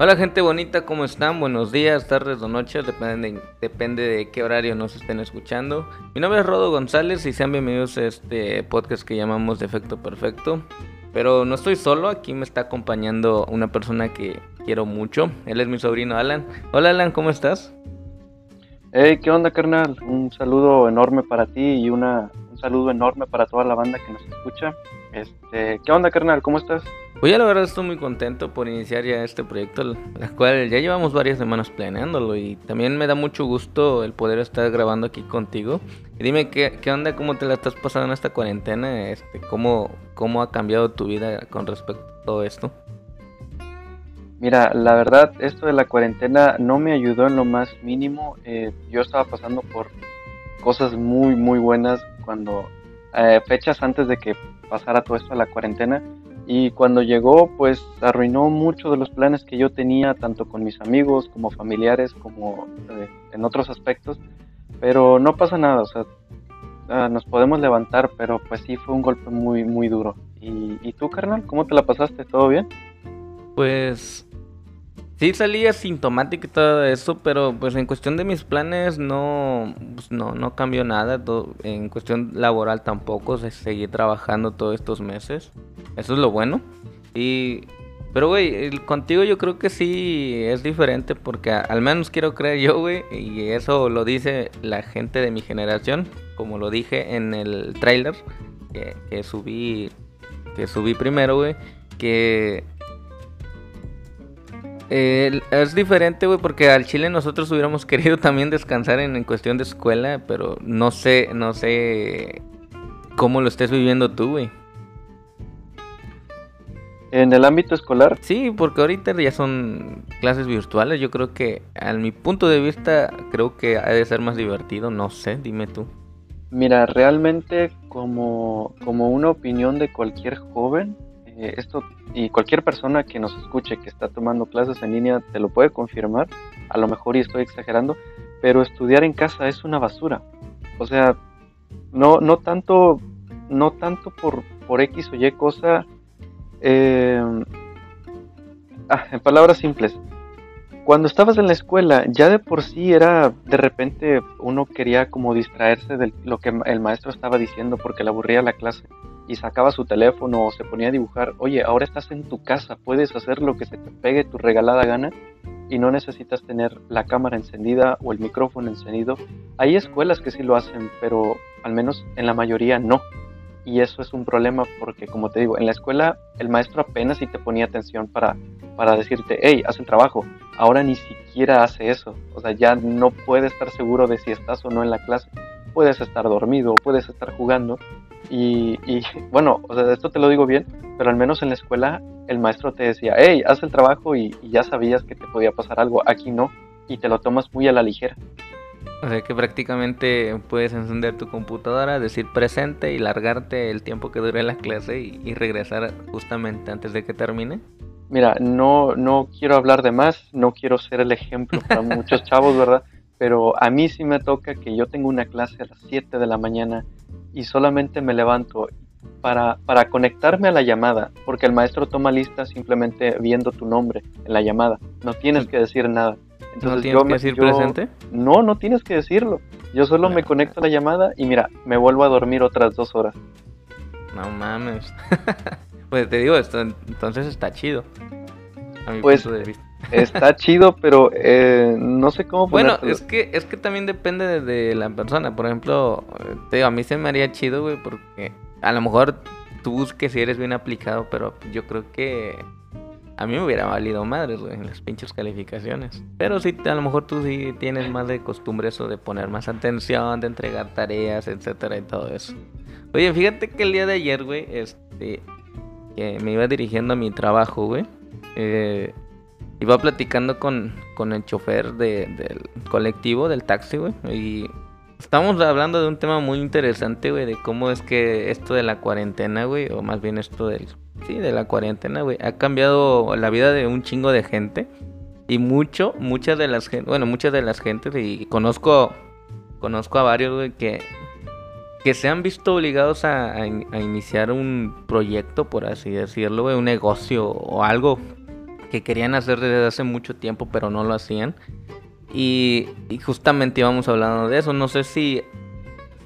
Hola gente bonita, ¿cómo están? Buenos días, tardes o noches, depende de, qué horario nos estén escuchando. Mi nombre es Rodo González y sean bienvenidos a este podcast que llamamos Defecto Perfecto. Pero no estoy solo, aquí me está acompañando una persona que quiero mucho. Él es mi sobrino Alan. Hola Alan, ¿cómo estás? Hey, ¿qué onda carnal? Un saludo enorme para ti y una, un saludo enorme para toda la banda que nos escucha. Este, ¿Qué onda carnal? ¿Cómo estás? Pues ya la verdad estoy muy contento por iniciar ya este proyecto, la cual ya llevamos varias semanas planeándolo y también me da mucho gusto el poder estar grabando aquí contigo. Dime qué, qué onda, cómo te la estás pasando en esta cuarentena, este, cómo, cómo ha cambiado tu vida con respecto a todo esto. Mira, la verdad, esto de la cuarentena no me ayudó en lo más mínimo. Eh, yo estaba pasando por cosas muy, muy buenas cuando, eh, fechas antes de que pasara todo esto de la cuarentena y cuando llegó pues arruinó muchos de los planes que yo tenía tanto con mis amigos como familiares como eh, en otros aspectos pero no pasa nada o sea uh, nos podemos levantar pero pues sí fue un golpe muy muy duro. Y, y tú carnal cómo te la pasaste todo bien pues Sí salí asintomático y todo eso, pero pues en cuestión de mis planes no, pues, no, no cambió nada. en cuestión laboral tampoco, seguí trabajando todos estos meses. Eso es lo bueno. Y, pero güey, contigo yo creo que sí es diferente porque al menos quiero creer yo, güey, y eso lo dice la gente de mi generación, como lo dije en el trailer que, que subí, que subí primero, güey, que eh, es diferente, güey, porque al Chile nosotros hubiéramos querido también descansar en, cuestión de escuela, pero no sé, no sé cómo lo estés viviendo tú, güey. En el ámbito escolar. Sí, porque ahorita ya son clases virtuales. Yo creo que, a mi punto de vista, creo que ha de ser más divertido. No sé, dime tú. Mira, realmente como, como una opinión de cualquier joven, eh, esto y cualquier persona que nos escuche que está tomando clases en línea te lo puede confirmar, a lo mejor y estoy exagerando, pero estudiar en casa es una basura. O sea, no, no tanto, no tanto por, por X o Y cosa, eh, ah, en palabras simples, cuando estabas en la escuela, ya de por sí era, de repente uno quería como distraerse de lo que el maestro estaba diciendo porque le aburría la clase y sacaba su teléfono o se ponía a dibujar, oye, ahora estás en tu casa, puedes hacer lo que se te pegue tu regalada gana y no necesitas tener la cámara encendida o el micrófono encendido. Hay escuelas que sí lo hacen, pero al menos en la mayoría no. Y eso es un problema porque, como te digo, en la escuela el maestro apenas si te ponía atención para, para decirte, hey, haz el trabajo. Ahora ni siquiera hace eso. O sea, ya no puede estar seguro de si estás o no en la clase. Puedes estar dormido, puedes estar jugando y, bueno, o sea, esto te lo digo bien, pero al menos en la escuela el maestro te decía, hey, haz el trabajo y, ya sabías que te podía pasar algo. Aquí no, y te lo tomas muy a la ligera. O sea que prácticamente puedes encender tu computadora, decir presente y largarte el tiempo que dure la clase y, regresar justamente antes de que termine. Mira, no, no quiero hablar de más, no quiero ser el ejemplo para muchos chavos, ¿verdad? Pero a mí sí me toca que yo tengo una clase a las 7 de la mañana y solamente me levanto para, para conectarme a la llamada, porque el maestro toma lista simplemente viendo tu nombre en la llamada. No tienes que decir nada. Entonces, ¿No tienes que decir presente? No, no tienes que decirlo. Yo solo me conecto a la llamada y mira, me vuelvo a dormir otras dos horas. No mames. pues te digo, esto entonces está chido. A mi pues, punto de vista. Está chido, pero eh, no sé cómo Bueno, es que, es que también depende de, la persona. Por ejemplo, te a mí se me haría chido, güey, porque a lo mejor tú busques si eres bien aplicado, pero yo creo que a mí me hubiera valido madres, güey, en las pinches calificaciones. Pero sí, a lo mejor tú sí tienes más de costumbre eso de poner más atención, de entregar tareas, etcétera y todo eso. Oye, fíjate que el día de ayer, güey, este, que me iba dirigiendo a mi trabajo, güey. Eh, Iba platicando con, con el chofer del colectivo, del taxi, güey. Y estamos hablando de un tema muy interesante, güey, de cómo es que esto de la cuarentena, güey, o más bien esto del... Sí, de la cuarentena, güey, ha cambiado la vida de un chingo de gente. Y mucho, muchas de las bueno, muchas de las gentes, y conozco, conozco a varios, güey, que, que se han visto obligados a, a iniciar un proyecto, por así decirlo, un negocio o algo que querían hacer desde hace mucho tiempo, pero no lo hacían. Y, justamente íbamos hablando de eso. No sé si,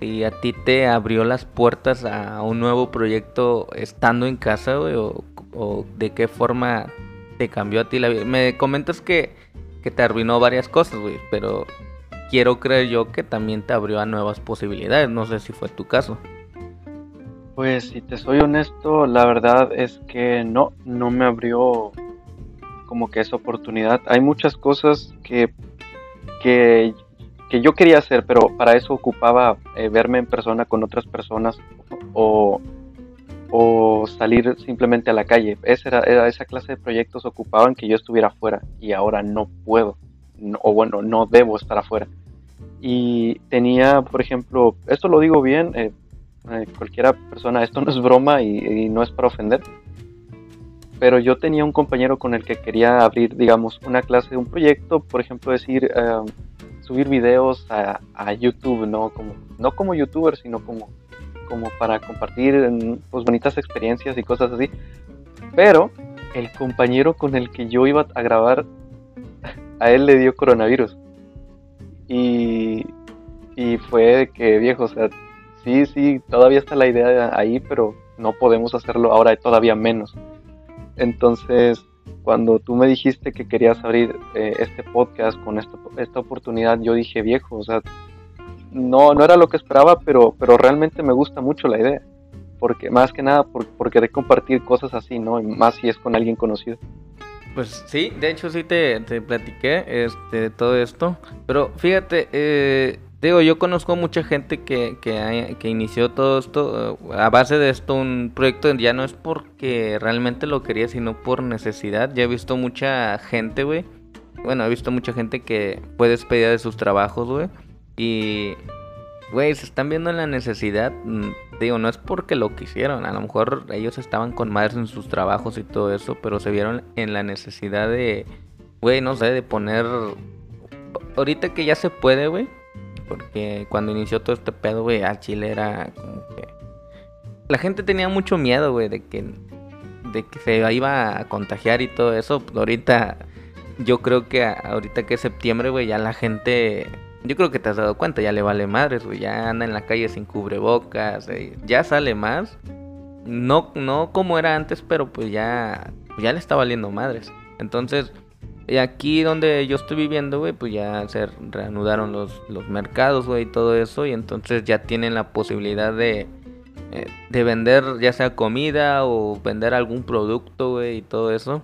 si, a ti te abrió las puertas a un nuevo proyecto estando en casa, güey, o, o, de qué forma te cambió a ti la vida. Me comentas que, que te arruinó varias cosas, güey, pero quiero creer yo que también te abrió a nuevas posibilidades. No sé si fue tu caso. Pues si te soy honesto, la verdad es que no, no me abrió como que esa oportunidad. Hay muchas cosas que, que, yo quería hacer, pero para eso ocupaba eh, verme en persona con otras personas o, salir simplemente a la calle. Esa, era, esa clase de proyectos ocupaban que yo estuviera afuera y ahora no puedo, o bueno, no debo estar afuera. Y tenía, por ejemplo, esto lo digo bien, eh, eh, cualquiera persona, esto no es broma y, no es para ofender, pero yo tenía un compañero con el que quería abrir, digamos, una clase, un proyecto, por ejemplo, decir, em, subir videos a, YouTube, ¿no? Como, no como youtuber, sino como, como para compartir pues, bonitas experiencias y cosas así. Pero el compañero con el que yo iba a grabar, a él le dio coronavirus. Y, y fue que, viejo, o sea, sí, sí, todavía está la idea ahí, pero no podemos hacerlo ahora todavía menos. Entonces, cuando tú me dijiste que querías abrir eh, este podcast con esta, esta oportunidad, yo dije, viejo, o sea, no, no era lo que esperaba, pero, pero realmente me gusta mucho la idea. Porque, más que nada, por, por querer compartir cosas así, ¿no? más si es con alguien conocido. Pues sí, de hecho sí te, te platiqué este, todo esto. Pero fíjate, eh, Digo, yo conozco mucha gente que, que, que, inició todo esto, eh, a base de esto, un proyecto ya no es porque realmente lo quería, sino por necesidad. Ya he visto mucha gente, güey. Bueno, he visto mucha gente que fue despedida de sus trabajos, güey. Y, güey, se están viendo en la necesidad. Mm, digo, no es porque lo quisieron. A lo mejor ellos estaban con madres en sus trabajos y todo eso, pero se vieron en la necesidad de, güey, no sé, de poner... Ahorita que ya se puede, güey porque cuando inició todo este pedo, güey, al Chile era como que... La gente tenía mucho miedo, güey, de que, de que se iba a contagiar y todo eso. Ahorita, yo creo que ahorita que es septiembre, güey, ya la gente... Yo creo que te has dado cuenta, ya le vale madres, güey. Ya anda en la calle sin cubrebocas, eh, ya sale más. No, no como era antes, pero pues ya, ya le está valiendo madres. Entonces, y aquí donde yo estoy viviendo, güey, pues ya se reanudaron los, los mercados, güey, y todo eso. Y entonces ya tienen la posibilidad de, eh, de vender ya sea comida o vender algún producto, güey, y todo eso.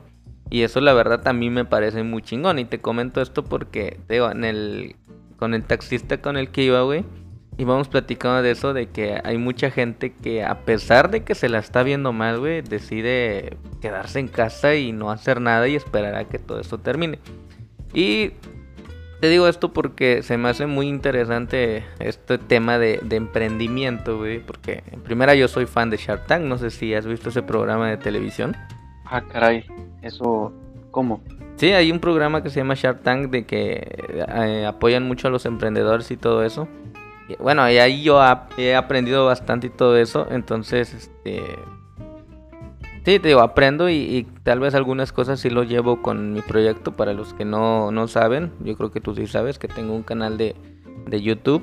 Y eso la verdad a mí me parece muy chingón. Y te comento esto porque, digo, en el, con el taxista con el que iba, güey y vamos platicando de eso, de que hay mucha gente que a pesar de que se la está viendo mal, güey, decide quedarse en casa y no hacer nada y esperar a que todo esto termine. Y te digo esto porque se me hace muy interesante este tema de, emprendimiento, güey, porque en primera yo soy fan de Shark Tank, no sé si has visto ese programa de televisión. Ah, caray, eso, ¿cómo? Sí, hay un programa que se llama Shark Tank de que eh, apoyan mucho a los emprendedores y todo eso. Bueno, y ahí yo he aprendido bastante y todo eso. Entonces, este. Sí, te digo, aprendo y, tal vez algunas cosas sí lo llevo con mi proyecto. Para los que no, no saben, yo creo que tú sí sabes que tengo un canal de, de YouTube.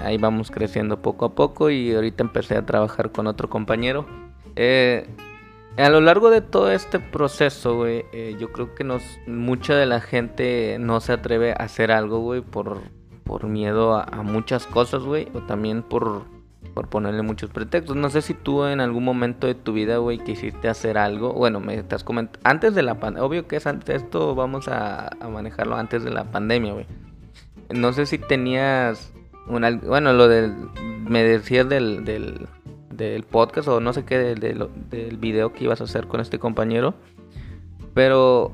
Ahí vamos creciendo poco a poco y ahorita empecé a trabajar con otro compañero. Eh, a lo largo de todo este proceso, güey, eh, yo creo que nos, mucha de la gente no se atreve a hacer algo, güey, por, por miedo a, muchas cosas, güey, o también por, por ponerle muchos pretextos. No sé si tú en algún momento de tu vida, güey, quisiste hacer algo. Bueno, me estás comentando. Antes de la pandemia, obvio que es antes, esto vamos a, manejarlo antes de la pandemia, güey. No sé si tenías. Una, bueno, lo del. Me decías del, del, podcast o no sé qué, del, del, video que ibas a hacer con este compañero. Pero.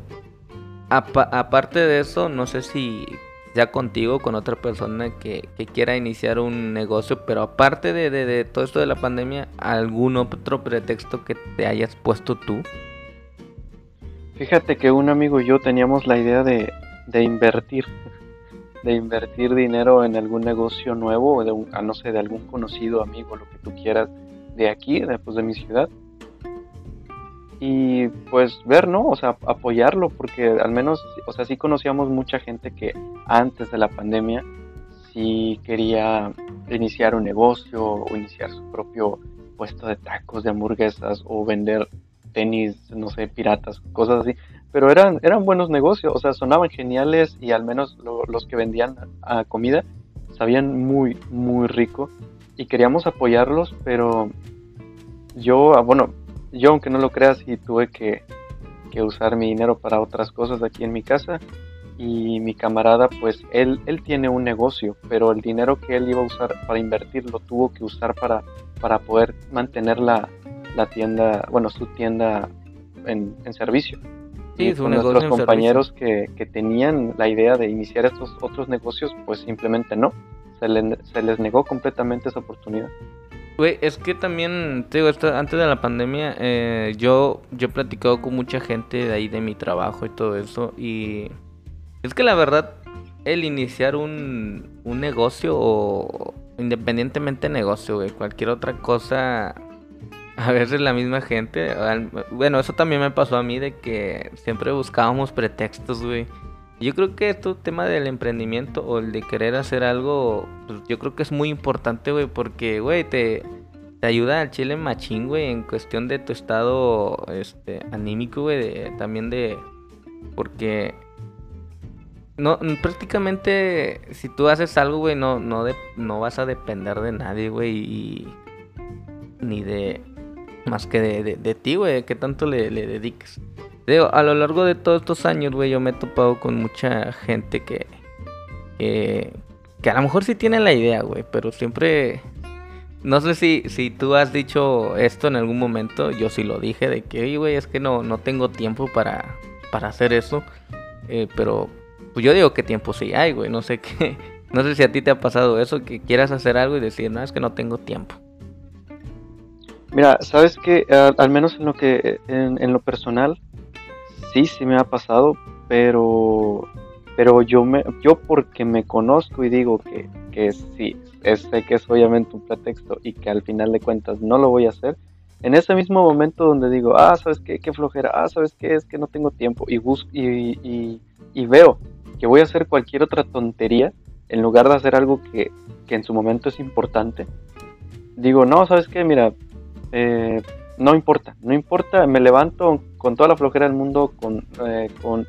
aparte de eso, no sé si ya contigo, con otra persona que, quiera iniciar un negocio, pero aparte de, todo esto de la pandemia, ¿algún otro pretexto que te hayas puesto tú? Fíjate que un amigo y yo teníamos la idea de, invertir, de invertir dinero en algún negocio nuevo, de un, no sé, de algún conocido amigo, lo que tú quieras, de aquí, de, pues, de mi ciudad. Y pues ver, ¿no? O sea, apoyarlo, porque al menos, o sea, sí conocíamos mucha gente que antes de la pandemia sí quería iniciar un negocio o iniciar su propio puesto de tacos, de hamburguesas o vender tenis, no sé, piratas, cosas así. Pero eran, eran buenos negocios, o sea, sonaban geniales y al menos los que vendían a comida sabían muy, muy rico y queríamos apoyarlos, pero yo, ah, bueno, yo aunque no lo creas, sí tuve que, usar mi dinero para otras cosas aquí en mi casa y mi camarada, pues él, él tiene un negocio, pero el dinero que él iba a usar para invertir lo tuvo que usar para, para poder mantener la, tienda, bueno, su tienda en, servicio. Sí, y nuestros compañeros que, que, tenían la idea de iniciar estos otros negocios, pues simplemente no. Se, se les negó completamente esa oportunidad. Güey, es que también, te digo, antes de la pandemia, eh, yo, yo he platicado con mucha gente de ahí de mi trabajo y todo eso. Y es que la verdad, el iniciar un, un negocio o independientemente de negocio, güey, cualquier otra cosa, a veces la misma gente, bueno, eso también me pasó a mí de que siempre buscábamos pretextos, güey. Yo creo que este tema del emprendimiento o el de querer hacer algo, pues yo creo que es muy importante, güey, porque, güey, te, te ayuda al chile machín, güey, en cuestión de tu estado este, anímico, güey, también de... Porque no, prácticamente si tú haces algo, güey, no, no, de, no vas a depender de nadie, güey, y, ni de más que de, de, ti, güey, que tanto le, le dediques. Digo, a lo largo de todos estos años, güey, yo me he topado con mucha gente que, que, a lo mejor sí tiene la idea, güey, pero siempre... No sé si, si tú has dicho esto en algún momento, yo sí lo dije, de que, güey, es que no, no tengo tiempo para, para hacer eso. Eh, pero, pues yo digo que tiempo sí hay, güey, no sé qué. No sé si a ti te ha pasado eso, que quieras hacer algo y decir, no, es que no tengo tiempo. Mira, sabes que al, menos en lo que en, lo personal, sí, sí me ha pasado, pero, pero yo, me, yo porque me conozco y digo que, que sí, sé que es obviamente un pretexto y que al final de cuentas no lo voy a hacer, en ese mismo momento donde digo, ah, ¿sabes qué? Qué flojera, ah, ¿sabes qué? Es que no tengo tiempo y, busco, y, y, veo que voy a hacer cualquier otra tontería en lugar de hacer algo que, que en su momento es importante, digo, no, ¿sabes qué? Mira, eh, no importa, no importa, me levanto con toda la flojera del mundo, con, eh, con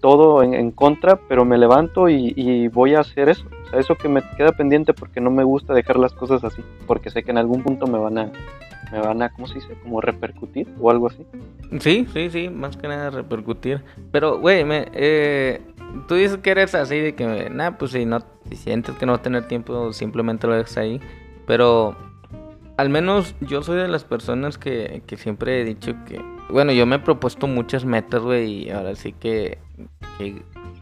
todo en, contra, pero me levanto y, voy a hacer eso. O sea, eso que me queda pendiente porque no me gusta dejar las cosas así, porque sé que en algún punto me van a, me van a, ¿cómo se dice? Como repercutir o algo así. Sí, sí, sí, más que nada repercutir. Pero, güey, me, eh, tú dices que eres así de que, nada, pues si no, si sientes que no va a tener tiempo, simplemente lo dejas ahí. Pero al menos yo soy de las personas que, que siempre he dicho que, bueno, yo me he propuesto muchas metas, güey, y ahora sí que,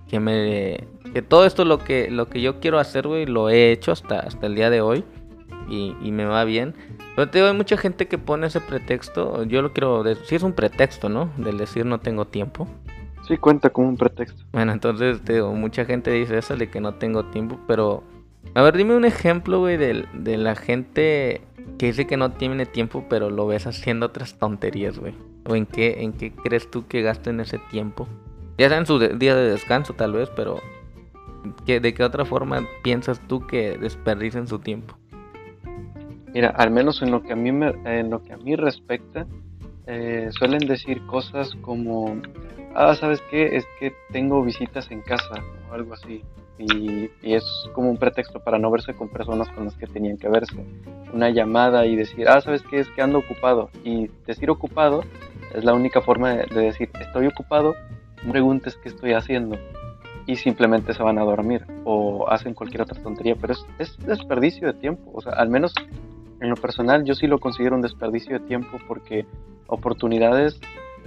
que, me, que todo esto lo que, lo que yo quiero hacer, güey, lo he hecho hasta, hasta el día de hoy y, y me va bien. Pero te digo, hay mucha gente que pone ese pretexto, yo lo quiero decir, sí es un pretexto, ¿no? Del decir no tengo tiempo. Sí, cuenta como un pretexto. Bueno, entonces, te digo, mucha gente dice eso de que no tengo tiempo, pero... A ver, dime un ejemplo, güey, de, de la gente que dice que no tiene tiempo, pero lo ves haciendo otras tonterías, güey. ¿O en qué, en qué crees tú que gasten ese tiempo? Ya sea en su día de descanso, tal vez, pero ¿de qué otra forma piensas tú que desperdicen su tiempo? Mira, al menos en lo que a mí, me, en lo que a mí respecta, eh, suelen decir cosas como, ah, ¿sabes qué? Es que tengo visitas en casa o algo así y, es como un pretexto para no verse con personas con las que tenían que verse. Una llamada y decir, ah, ¿sabes qué? Es que ando ocupado. Y decir ocupado es la única forma de, decir, estoy ocupado, no preguntes qué estoy haciendo. Y simplemente se van a dormir o hacen cualquier otra tontería, pero es, es desperdicio de tiempo. O sea, al menos en lo personal yo sí lo considero un desperdicio de tiempo porque oportunidades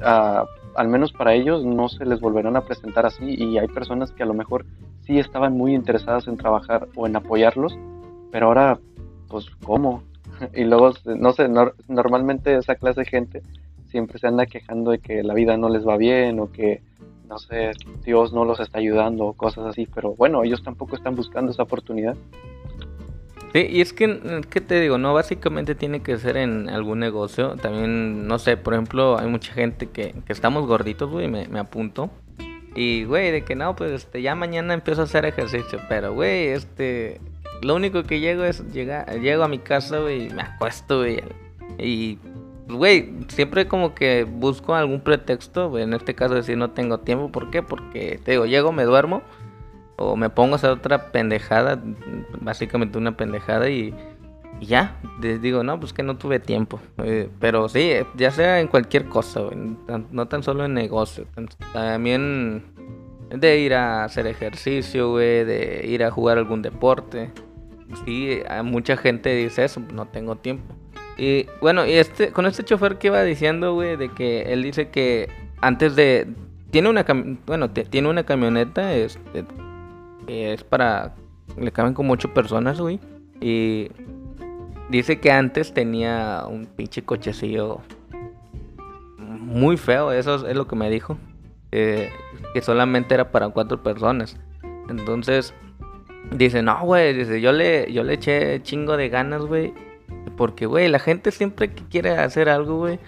ah, al menos para ellos no se les volverán a presentar así y hay personas que a lo mejor sí estaban muy interesadas en trabajar o en apoyarlos, pero ahora, pues, ¿cómo? y luego, no sé, normalmente esa clase de gente siempre se anda quejando de que la vida no les va bien o que, no sé, Dios no los está ayudando o cosas así, pero bueno, ellos tampoco están buscando esa oportunidad. Sí, y es que, ¿qué te digo? No, básicamente tiene que ser en algún negocio. También, no sé, por ejemplo, hay mucha gente que, que estamos gorditos, güey, me, me apunto. Y, güey, de que no, pues este, ya mañana empiezo a hacer ejercicio. Pero, güey, este, lo único que llego es, llegar, llego a mi casa, güey, me acuesto, güey. Y, güey, siempre como que busco algún pretexto, güey, en este caso decir no tengo tiempo. ¿Por qué? Porque, te digo, llego, me duermo o me pongo a hacer otra pendejada, básicamente una pendejada y, ya, les digo, no, pues que no tuve tiempo. Eh, pero sí, ya sea en cualquier cosa, no tan solo en negocio, también de ir a hacer ejercicio, güey, de ir a jugar algún deporte. Sí, mucha gente dice eso, no tengo tiempo. Y bueno, y este, con este chofer que iba diciendo, güey, de que él dice que antes de... Tiene una, bueno, tiene una camioneta, este, es para. Le caben como ocho personas, güey. Y dice que antes tenía un pinche cochecillo muy feo, eso es lo que me dijo. que solamente era para cuatro personas. Entonces, dice, no, güey, dice, yo le, yo le eché chingo de ganas, güey. Porque, güey, la gente siempre que quiere hacer algo, güey,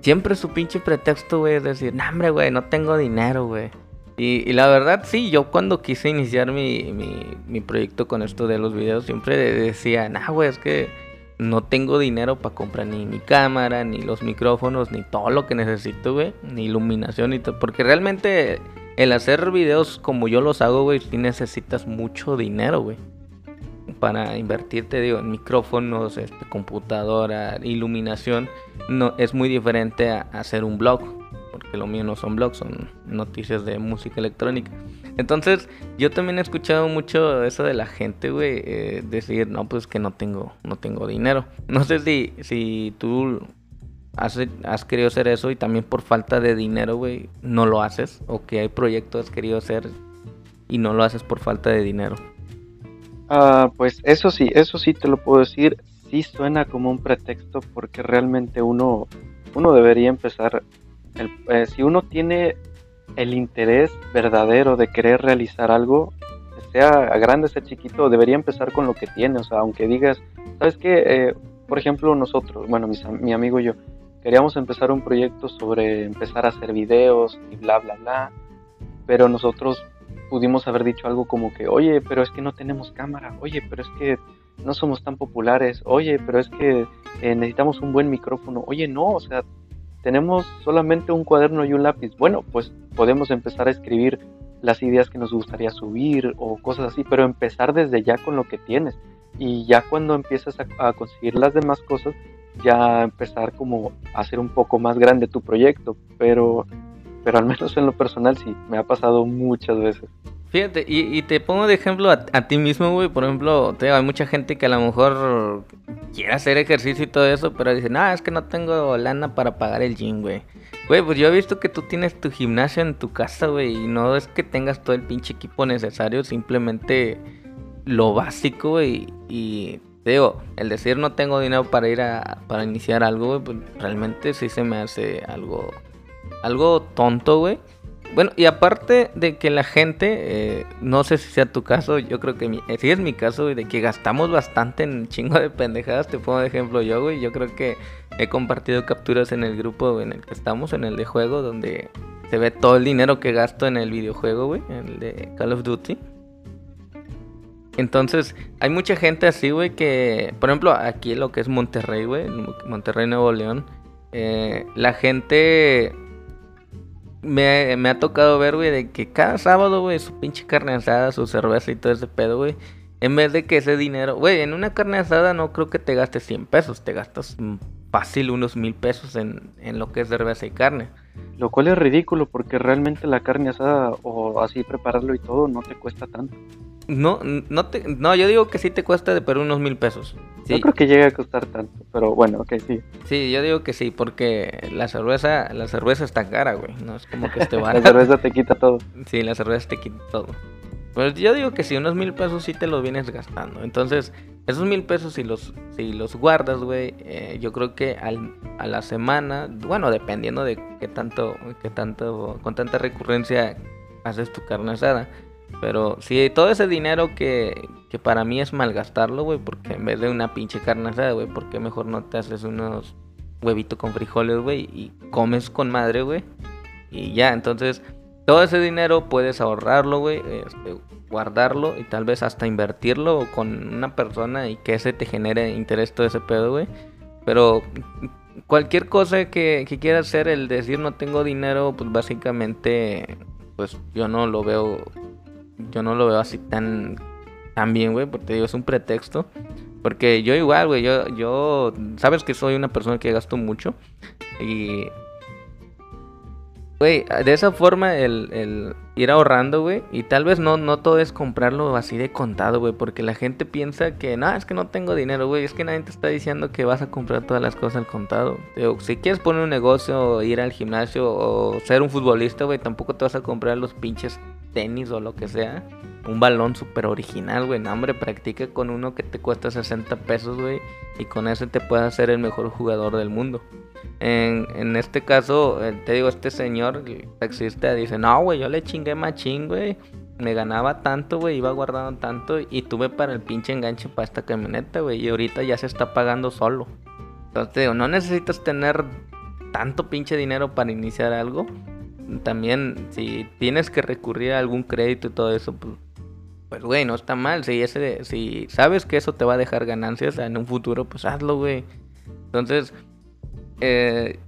siempre su pinche pretexto, güey, es decir, no, hombre, güey, no tengo dinero, güey. Y, la verdad, sí, yo cuando quise iniciar mi, mi, proyecto con esto de los videos, siempre decía, nah, güey, es que no tengo dinero para comprar ni mi cámara, ni los micrófonos, ni todo lo que necesito, güey, ni iluminación y todo. Porque realmente el hacer videos como yo los hago, güey, sí necesitas mucho dinero, güey. Para invertirte, digo, en micrófonos, este, computadora, iluminación, no, es muy diferente a hacer un blog porque lo mío no son blogs, son noticias de música electrónica. Entonces, yo también he escuchado mucho eso de la gente, güey, eh, decir, no, pues que no tengo, no tengo dinero. No sé si, si tú has, has querido hacer eso y también por falta de dinero, güey, no lo haces, o que hay proyectos que has querido hacer y no lo haces por falta de dinero. Ah, pues eso sí, eso sí te lo puedo decir, sí suena como un pretexto porque realmente uno, uno debería empezar eh, si uno tiene el interés verdadero de querer realizar algo, sea grande, sea chiquito, debería empezar con lo que tiene. O sea, aunque digas, ¿sabes qué? Eh, por ejemplo, nosotros, bueno, mi amigo y yo, queríamos empezar un proyecto sobre empezar a hacer videos y bla, bla, bla. Pero nosotros pudimos haber dicho algo como que, oye, pero es que no tenemos cámara, oye, pero es que no somos tan populares, oye, pero es que eh, necesitamos un buen micrófono, oye, no, o sea, tenemos solamente un cuaderno y un lápiz. Bueno, pues podemos empezar a escribir las ideas que nos gustaría subir o cosas así, pero empezar desde ya con lo que tienes. Y ya cuando empiezas a, conseguir las demás cosas, ya empezar como a hacer un poco más grande tu proyecto. Pero, pero al menos en lo personal sí, me ha pasado muchas veces. Fíjate, y, te pongo de ejemplo a, ti mismo, güey. Por ejemplo, te, hay mucha gente que a lo mejor quiere hacer ejercicio y todo eso, pero dice, no, es que no tengo lana para pagar el gym, güey. Güey, pues yo he visto que tú tienes tu gimnasio en tu casa, güey, y no es que tengas todo el pinche equipo necesario, simplemente lo básico, güey. Y te digo, el decir no tengo dinero para ir a, para iniciar algo, güey, pues realmente sí se me hace algo, algo tonto, güey. Bueno, y aparte de que la gente, eh, no sé si sea tu caso, yo creo que eh, si es mi caso, güey, de que gastamos bastante en chingo de pendejadas, te pongo de ejemplo yo, güey, yo creo que he compartido capturas en el grupo en el que estamos, en el de juego, donde se ve todo el dinero que gasto en el videojuego, güey, en el de Call of Duty. Entonces, hay mucha gente así, güey, que, por ejemplo, aquí lo que es Monterrey, güey, Monterrey, Nuevo León, eh, la gente me, ha tocado ver, güey, de que cada sábado, güey, su pinche carne asada, su cerveza y todo ese pedo, güey. En vez de que ese dinero, güey, en una carne asada no creo que te gastes 100 pesos, te gastas fácil unos mil pesos en, en lo que es cerveza y carne. Lo cual es ridículo porque realmente la carne asada o así prepararlo y todo no te cuesta tanto. No, no, te, no, yo digo que sí te cuesta de pero unos mil pesos. No creo que llegue a costar tanto, pero bueno, ok, sí. Sí, yo digo que sí, porque la cerveza, la cerveza está cara, güey. No es como que esté barata. la cerveza te quita todo. Sí, la cerveza te quita todo. Pues yo digo que sí, unos mil pesos sí te los vienes gastando. Entonces, esos mil pesos si los, si los guardas, güey, eh, yo creo que al, a la semana, bueno, dependiendo de qué tanto, qué tanto, con tanta recurrencia haces tu carne asada Pero sí, todo ese dinero que, que para mí es malgastarlo, güey, porque en vez de una pinche carne asada, güey, ¿por qué mejor no te haces unos huevitos con frijoles, güey, y comes con madre, güey? Y ya, entonces, todo ese dinero puedes ahorrarlo, güey, este, guardarlo y tal vez hasta invertirlo con una persona y que ese te genere interés todo ese pedo, güey. Pero cualquier cosa que, que quieras hacer, el decir no tengo dinero, pues básicamente, pues yo no lo veo, yo no lo veo así tan, tan bien, güey, porque digo, es un pretexto. Porque yo igual, güey, yo, yo, sabes que soy una persona que gasto mucho y Güey, de esa forma el, ir ahorrando, güey. Y tal vez no, no todo es comprarlo así de contado, güey. Porque la gente piensa que, no, es que no tengo dinero, güey. Es que nadie te está diciendo que vas a comprar todas las cosas al contado. si quieres poner un negocio, ir al gimnasio o ser un futbolista, güey, tampoco te vas a comprar los pinches tenis o lo que sea. Un balón súper original, güey. No, hombre, practica con uno que te cuesta 60 pesos, güey. Y con ese te puedes hacer el mejor jugador del mundo. En, en este caso, eh, te digo, este señor, taxista, dice, no, güey, yo le chingué machín, güey. Me ganaba tanto, güey, iba guardando tanto y tuve para el pinche enganche para esta camioneta, güey. Y ahorita ya se está pagando solo. Entonces te digo, no necesitas tener tanto pinche dinero para iniciar algo. También, si tienes que recurrir a algún crédito y todo eso, pues, pues güey, no está mal. Si, ese, si sabes que eso te va a dejar ganancias en un futuro, pues hazlo, güey. Entonces, eh,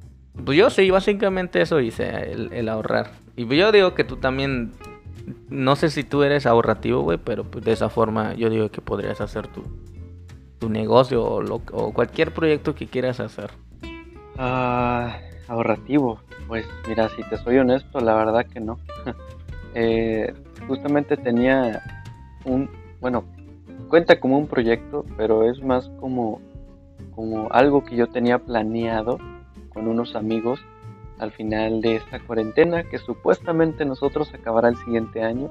pues yo sí, básicamente eso hice, el, ahorrar. Y yo digo que tú también, no sé si tú eres ahorrativo, güey, pero pues de esa forma yo digo que podrías hacer tu, tu negocio o, cualquier proyecto que quieras hacer. Ah, ahorrativo. Pues mira, si te soy honesto, la verdad que no. Eh, justamente tenía un, bueno, cuenta como un proyecto, pero es más como como algo que yo tenía planeado con unos amigos al final de esta cuarentena, que supuestamente nosotros acabará el siguiente año,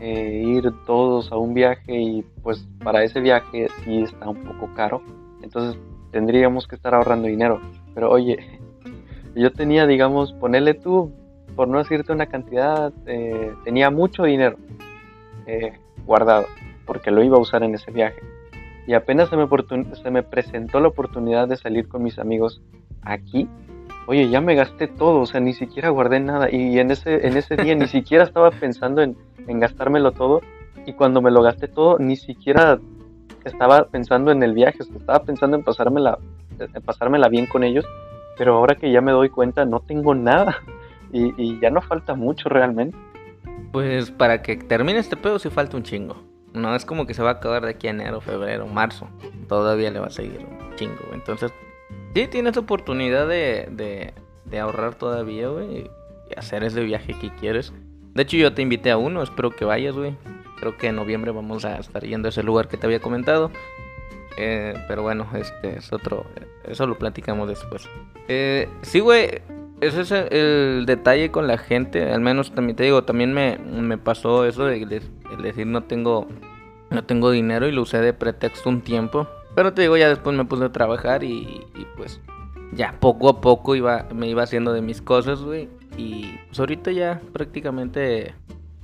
eh, ir todos a un viaje y pues para ese viaje sí está un poco caro, entonces tendríamos que estar ahorrando dinero. Pero oye, yo tenía, digamos, ponerle tú, por no decirte una cantidad, eh, tenía mucho dinero eh, guardado, porque lo iba a usar en ese viaje. Y apenas se me, se me presentó la oportunidad de salir con mis amigos aquí, oye, ya me gasté todo, o sea, ni siquiera guardé nada. Y en ese, en ese día ni siquiera estaba pensando en, gastármelo todo. Y cuando me lo gasté todo, ni siquiera estaba pensando en el viaje, estaba pensando en pasármela, en pasármela bien con ellos. Pero ahora que ya me doy cuenta, no tengo nada. Y ya no falta mucho realmente. Pues para que termine este pedo sí falta un chingo. No es como que se va a acabar de aquí a enero, febrero, marzo. Todavía le va a seguir un chingo. Entonces, sí tienes oportunidad de, de, ahorrar todavía, güey. Y hacer ese viaje que quieres. De hecho, yo te invité a uno. Espero que vayas, güey. Creo que en noviembre vamos a estar yendo a ese lugar que te había comentado. Eh, pero bueno, este es otro. Eso lo platicamos después. Eh, sí, güey. Ese es el, detalle con la gente. Al menos también te digo, también me, me pasó eso de, decir no tengo, no tengo dinero y lo usé de pretexto un tiempo. Pero te digo, ya después me puse a trabajar y, pues ya poco a poco iba, me iba haciendo de mis cosas, güey. Y pues ahorita ya prácticamente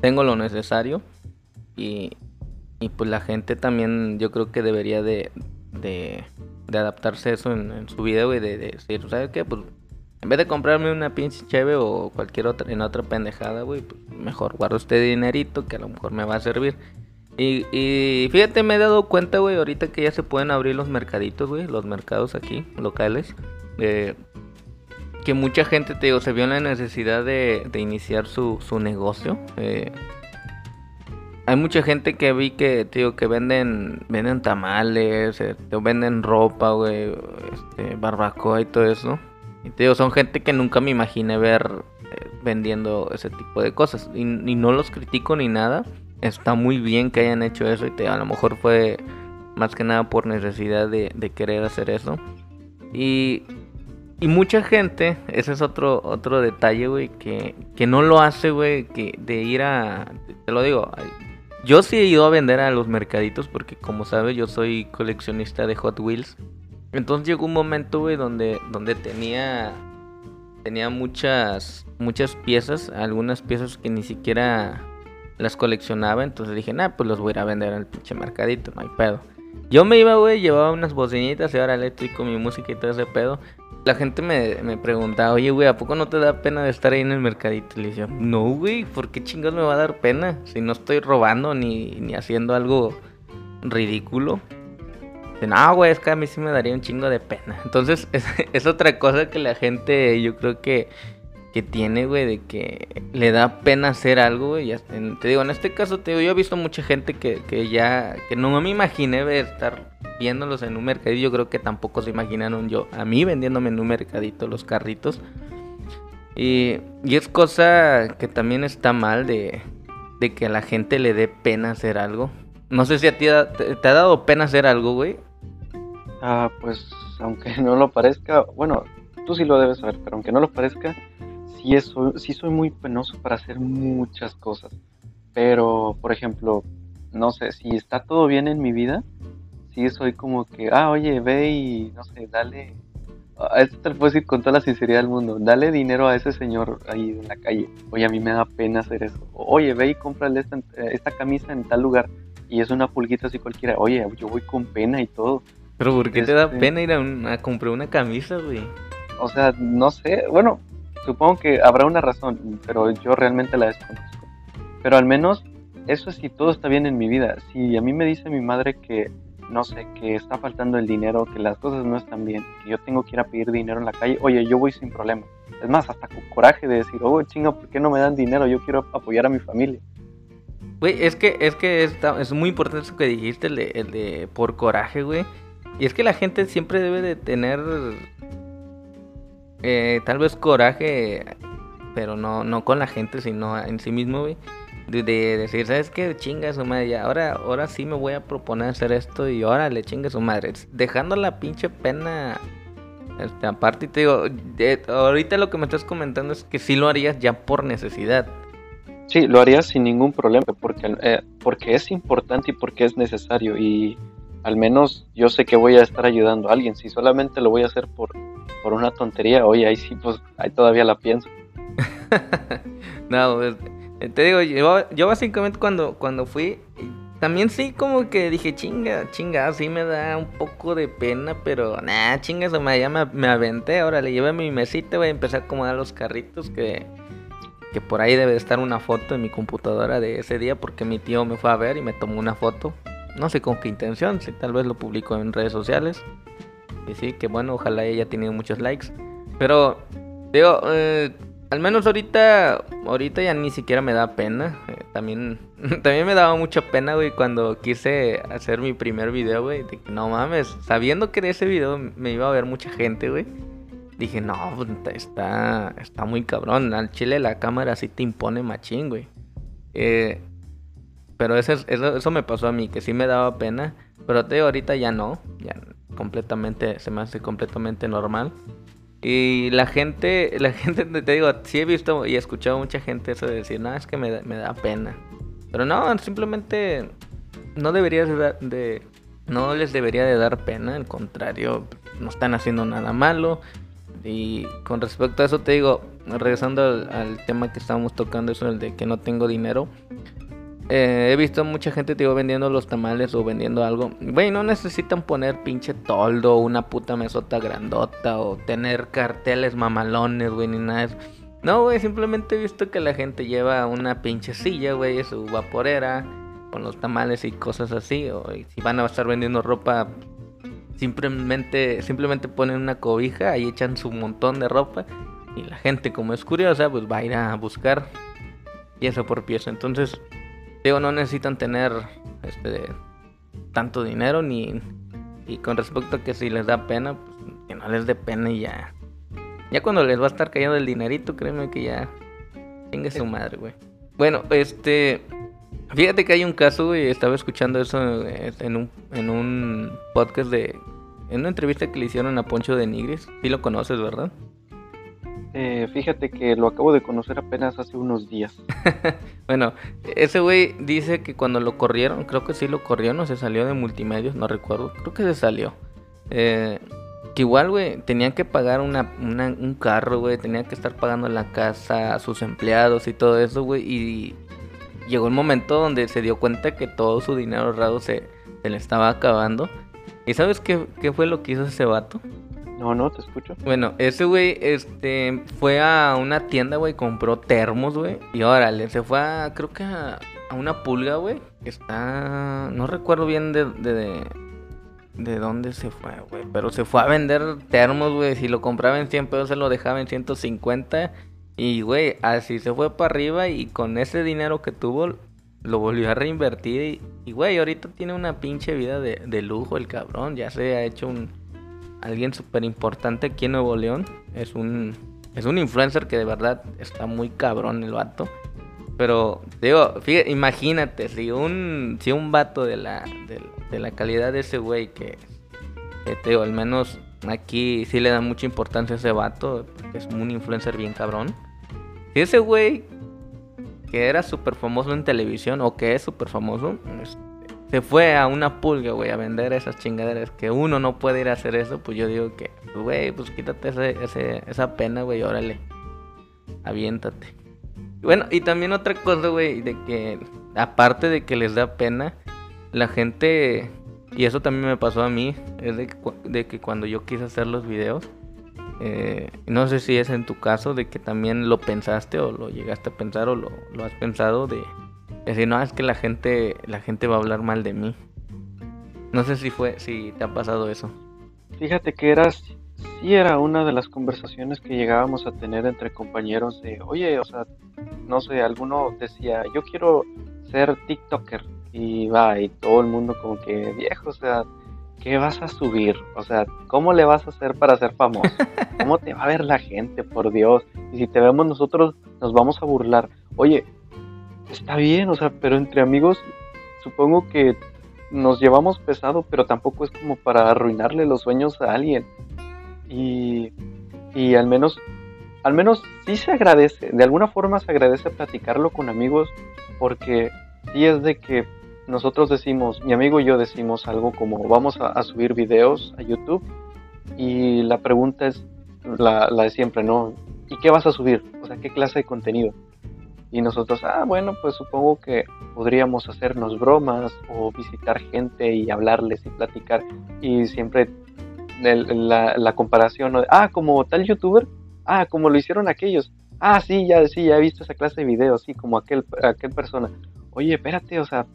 tengo lo necesario. Y, y pues la gente también yo creo que debería de, de, adaptarse a eso en, su vida, güey. De, de decir, ¿sabes qué? Pues en vez de comprarme una pinche cheve o cualquier otra, en otra pendejada, güey, pues mejor guardo este dinerito que a lo mejor me va a servir. Y, fíjate, me he dado cuenta, güey, ahorita que ya se pueden abrir los mercaditos, güey, los mercados aquí, locales. Eh, que mucha gente, te digo, se vio en la necesidad de, iniciar su, su negocio. Eh, hay mucha gente que vi que, tío, que venden venden tamales, eh, venden ropa, güey, este, barbacoa y todo eso. Y te digo, son gente que nunca me imaginé ver eh, vendiendo ese tipo de cosas. Y, no los critico ni nada. Está muy bien que hayan hecho eso. Y te, a lo mejor fue más que nada por necesidad de, querer hacer eso. Y, y, mucha gente, ese es otro, otro detalle, güey, que, que no lo hace, güey, que de ir a... Te lo digo, yo sí he ido a vender a los mercaditos porque como sabes yo soy coleccionista de Hot Wheels. Entonces llegó un momento, güey, donde, donde tenía, tenía muchas, muchas piezas, algunas piezas que ni siquiera las coleccionaba, entonces dije, nah, pues los voy a ir a vender al pinche mercadito, no hay pedo. Yo me iba, güey, llevaba unas bocinitas y ahora con mi música y todo ese pedo. La gente me, me preguntaba, oye, güey, ¿a poco no te da pena de estar ahí en el mercadito? Le decía, no, güey, ¿por qué chingados me va a dar pena? Si no estoy robando ni, ni haciendo algo ridículo. No, güey, es que a mí sí me daría un chingo de pena. Entonces, es, otra cosa que la gente, yo creo que que tiene, güey, de que le da pena hacer algo, güey. Te digo, en este caso, te digo, yo he visto mucha gente que, que ya, que no me imaginé ver estar viéndolos en un mercadito. Yo creo que tampoco se imaginaron yo, a mí vendiéndome en un mercadito los carritos. Y, y es cosa que también está mal de, de que a la gente le dé pena hacer algo. No sé si a ti te ha dado pena hacer algo, güey. Ah, pues aunque no lo parezca, bueno, tú sí lo debes saber, pero aunque no lo parezca, sí, sí soy muy penoso para hacer muchas cosas. Pero, por ejemplo, no sé, si está todo bien en mi vida, sí soy como que, ah, oye, ve y, no sé, dale, a esto te lo puedo decir con toda la sinceridad del mundo, dale dinero a ese señor ahí en la calle. Oye, a mí me da pena hacer eso. Oye, ve y cómprale esta, esta camisa en tal lugar. Y es una pulguita así cualquiera. Oye, yo voy con pena y todo. Pero ¿por qué te da este pena ir a, a comprar una camisa, güey? O sea, no sé. Bueno, Supongo que habrá una razón, pero yo realmente la desconozco. Pero al menos eso es si todo está bien en mi vida. Si a mí me dice mi madre que, no sé, que está faltando el dinero, que las cosas no están bien, que yo tengo que ir a pedir dinero en la calle, oye, yo voy sin problema. Es más, hasta con coraje de decir, oh, chinga, ¿por qué no me dan dinero? Yo quiero apoyar a mi familia. Güey, es que, es que es muy importante eso que dijiste, el de, el de por coraje, güey. Y es que la gente siempre debe de tener eh, tal vez coraje, pero no, no con la gente, sino en sí mismo. De, decir, ¿sabes qué? Chinga su madre. Ahora, ahora sí me voy a proponer hacer esto y ahora le chinga su madre. Dejando la pinche pena este, aparte. Te digo, ahorita lo que me estás comentando es que sí lo harías ya por necesidad. Sí, lo harías sin ningún problema, porque, eh, porque es importante y porque es necesario. Y al menos yo sé que voy a estar ayudando a alguien. Si solamente lo voy a hacer por, por una tontería, oye, ahí sí, pues ahí todavía la pienso. no, pues, eh, te digo, yo, básicamente cuando, cuando fui, también sí como que dije, chinga, chinga, sí me da un poco de pena, pero nah, chinga, eso me, ya me, me aventé, ahora le llevé mi mesita, voy a empezar a acomodar los carritos que, que por ahí debe estar una foto en mi computadora de ese día porque mi tío me fue a ver y me tomó una foto. No sé con qué intención, si tal vez lo publico en redes sociales. Y sí, que bueno, ojalá haya tenido muchos likes. Pero, digo, eh, al menos ahorita, ahorita ya ni siquiera me da pena. Eh, también, también me daba mucha pena, güey, cuando quise hacer mi primer video, güey. De que no mames, sabiendo que de ese video me iba a ver mucha gente, güey. Dije, no, pues, está, está muy cabrón. Al chile la cámara sí te impone machín, güey. Eh, pero eso, eso, me pasó a mí, que sí me daba pena. Pero te digo, ahorita ya no. Ya completamente, se me hace completamente normal. Y la gente, la gente, te digo, sí he visto y he escuchado mucha gente eso de decir, no, es que me, me da pena. Pero no, simplemente no debería de, de, no les debería de dar pena, al contrario, no están haciendo nada malo. Y con respecto a eso te digo, regresando al, al tema que estábamos tocando, eso el de que no tengo dinero. Eh, he visto mucha gente, digo, vendiendo los tamales o vendiendo algo. Güey, no necesitan poner pinche toldo, una puta mesota grandota o tener carteles mamalones, güey, ni nada de eso. No, güey, simplemente he visto que la gente lleva una pinche silla, güey, su vaporera, con los tamales y cosas así. O si van a estar vendiendo ropa, simplemente, simplemente ponen una cobija, y echan su montón de ropa. Y la gente, como es curiosa, pues va a ir a buscar pieza por pieza. Entonces, Digo, no necesitan tener este tanto dinero ni y con respecto a que si les da pena, pues que no les dé pena y ya. Ya cuando les va a estar cayendo el dinerito, créeme que ya chingue su madre, güey. Bueno, este fíjate que hay un caso, güey, estaba escuchando eso en un en un podcast de en una entrevista que le hicieron a Poncho de Nigris. Sí lo conoces, ¿verdad? Eh, fíjate que lo acabo de conocer apenas hace unos días. bueno, ese güey dice que cuando lo corrieron, creo que sí lo corrió, no se salió de multimedios, no recuerdo, creo que se salió. Eh, que igual, güey, tenía que pagar una, un carro, güey, tenía que estar pagando la casa a sus empleados y todo eso, güey, y, llegó un momento donde se dio cuenta que todo su dinero ahorrado se, se le estaba acabando. ¿Y sabes qué, qué fue lo que hizo ese vato? No, no, te escucho. Bueno, ese güey, este, fue a una tienda, güey, compró termos, güey. Y órale, se fue a, creo que a, una pulga, güey. Está, no recuerdo bien de, de, de, de dónde se fue, güey. Pero se fue a vender termos, güey. Si lo compraba en 100 pesos, se lo dejaba en 150. Y, güey, así se fue para arriba y con ese dinero que tuvo, lo volvió a reinvertir. Y, güey, ahorita tiene una pinche vida de, de lujo el cabrón. Ya se ha hecho un alguien súper importante aquí en Nuevo León. Es un, es un influencer que de verdad está muy cabrón el vato. Pero, digo, fíjate, imagínate, si un, si un vato de la, de, la calidad de ese güey que, te digo, al menos aquí sí le da mucha importancia a ese vato, es un influencer bien cabrón. Si ese güey que era súper famoso en televisión, o que es súper famoso, se fue a una pulga, güey, a vender esas chingaderas. Que uno no puede ir a hacer eso, pues yo digo que, güey, pues quítate ese, ese, esa pena, güey, órale. Aviéntate. Bueno, y también otra cosa, güey, de que, aparte de que les da pena, la gente, y eso también me pasó a mí, es de que, cuando yo quise hacer los videos, eh, no sé si es en tu caso, de que también lo pensaste o lo llegaste a pensar o lo, lo has pensado de es decir, no, es que la gente, la gente va a hablar mal de mí. No sé si fue, si te ha pasado eso. Fíjate que eras, sí era una de las conversaciones que llegábamos a tener entre compañeros de, oye, o sea, no sé, alguno decía, yo quiero ser TikToker. Y va, y todo el mundo como que, viejo, o sea, ¿qué vas a subir? O sea, ¿cómo le vas a hacer para ser famoso? ¿Cómo te va a ver la gente, por Dios? Y si te vemos nosotros, nos vamos a burlar. Oye, está bien, o sea, pero entre amigos supongo que nos llevamos pesado, pero tampoco es como para arruinarle los sueños a alguien. Y, y al menos, al menos sí se agradece, de alguna forma se agradece platicarlo con amigos, porque sí es de que nosotros decimos, mi amigo y yo decimos algo como vamos a, subir videos a YouTube y la pregunta es la, la de siempre, ¿no? ¿Y qué vas a subir? O sea, ¿qué clase de contenido? Y nosotros, ah, bueno, pues supongo que podríamos hacernos bromas o visitar gente y hablarles y platicar. Y siempre la, comparación, ah, como tal youtuber, ah, como lo hicieron aquellos, ah, sí, ya, sí, ya he visto esa clase de videos, sí, como aquel, aquel persona. Oye, espérate, o sea,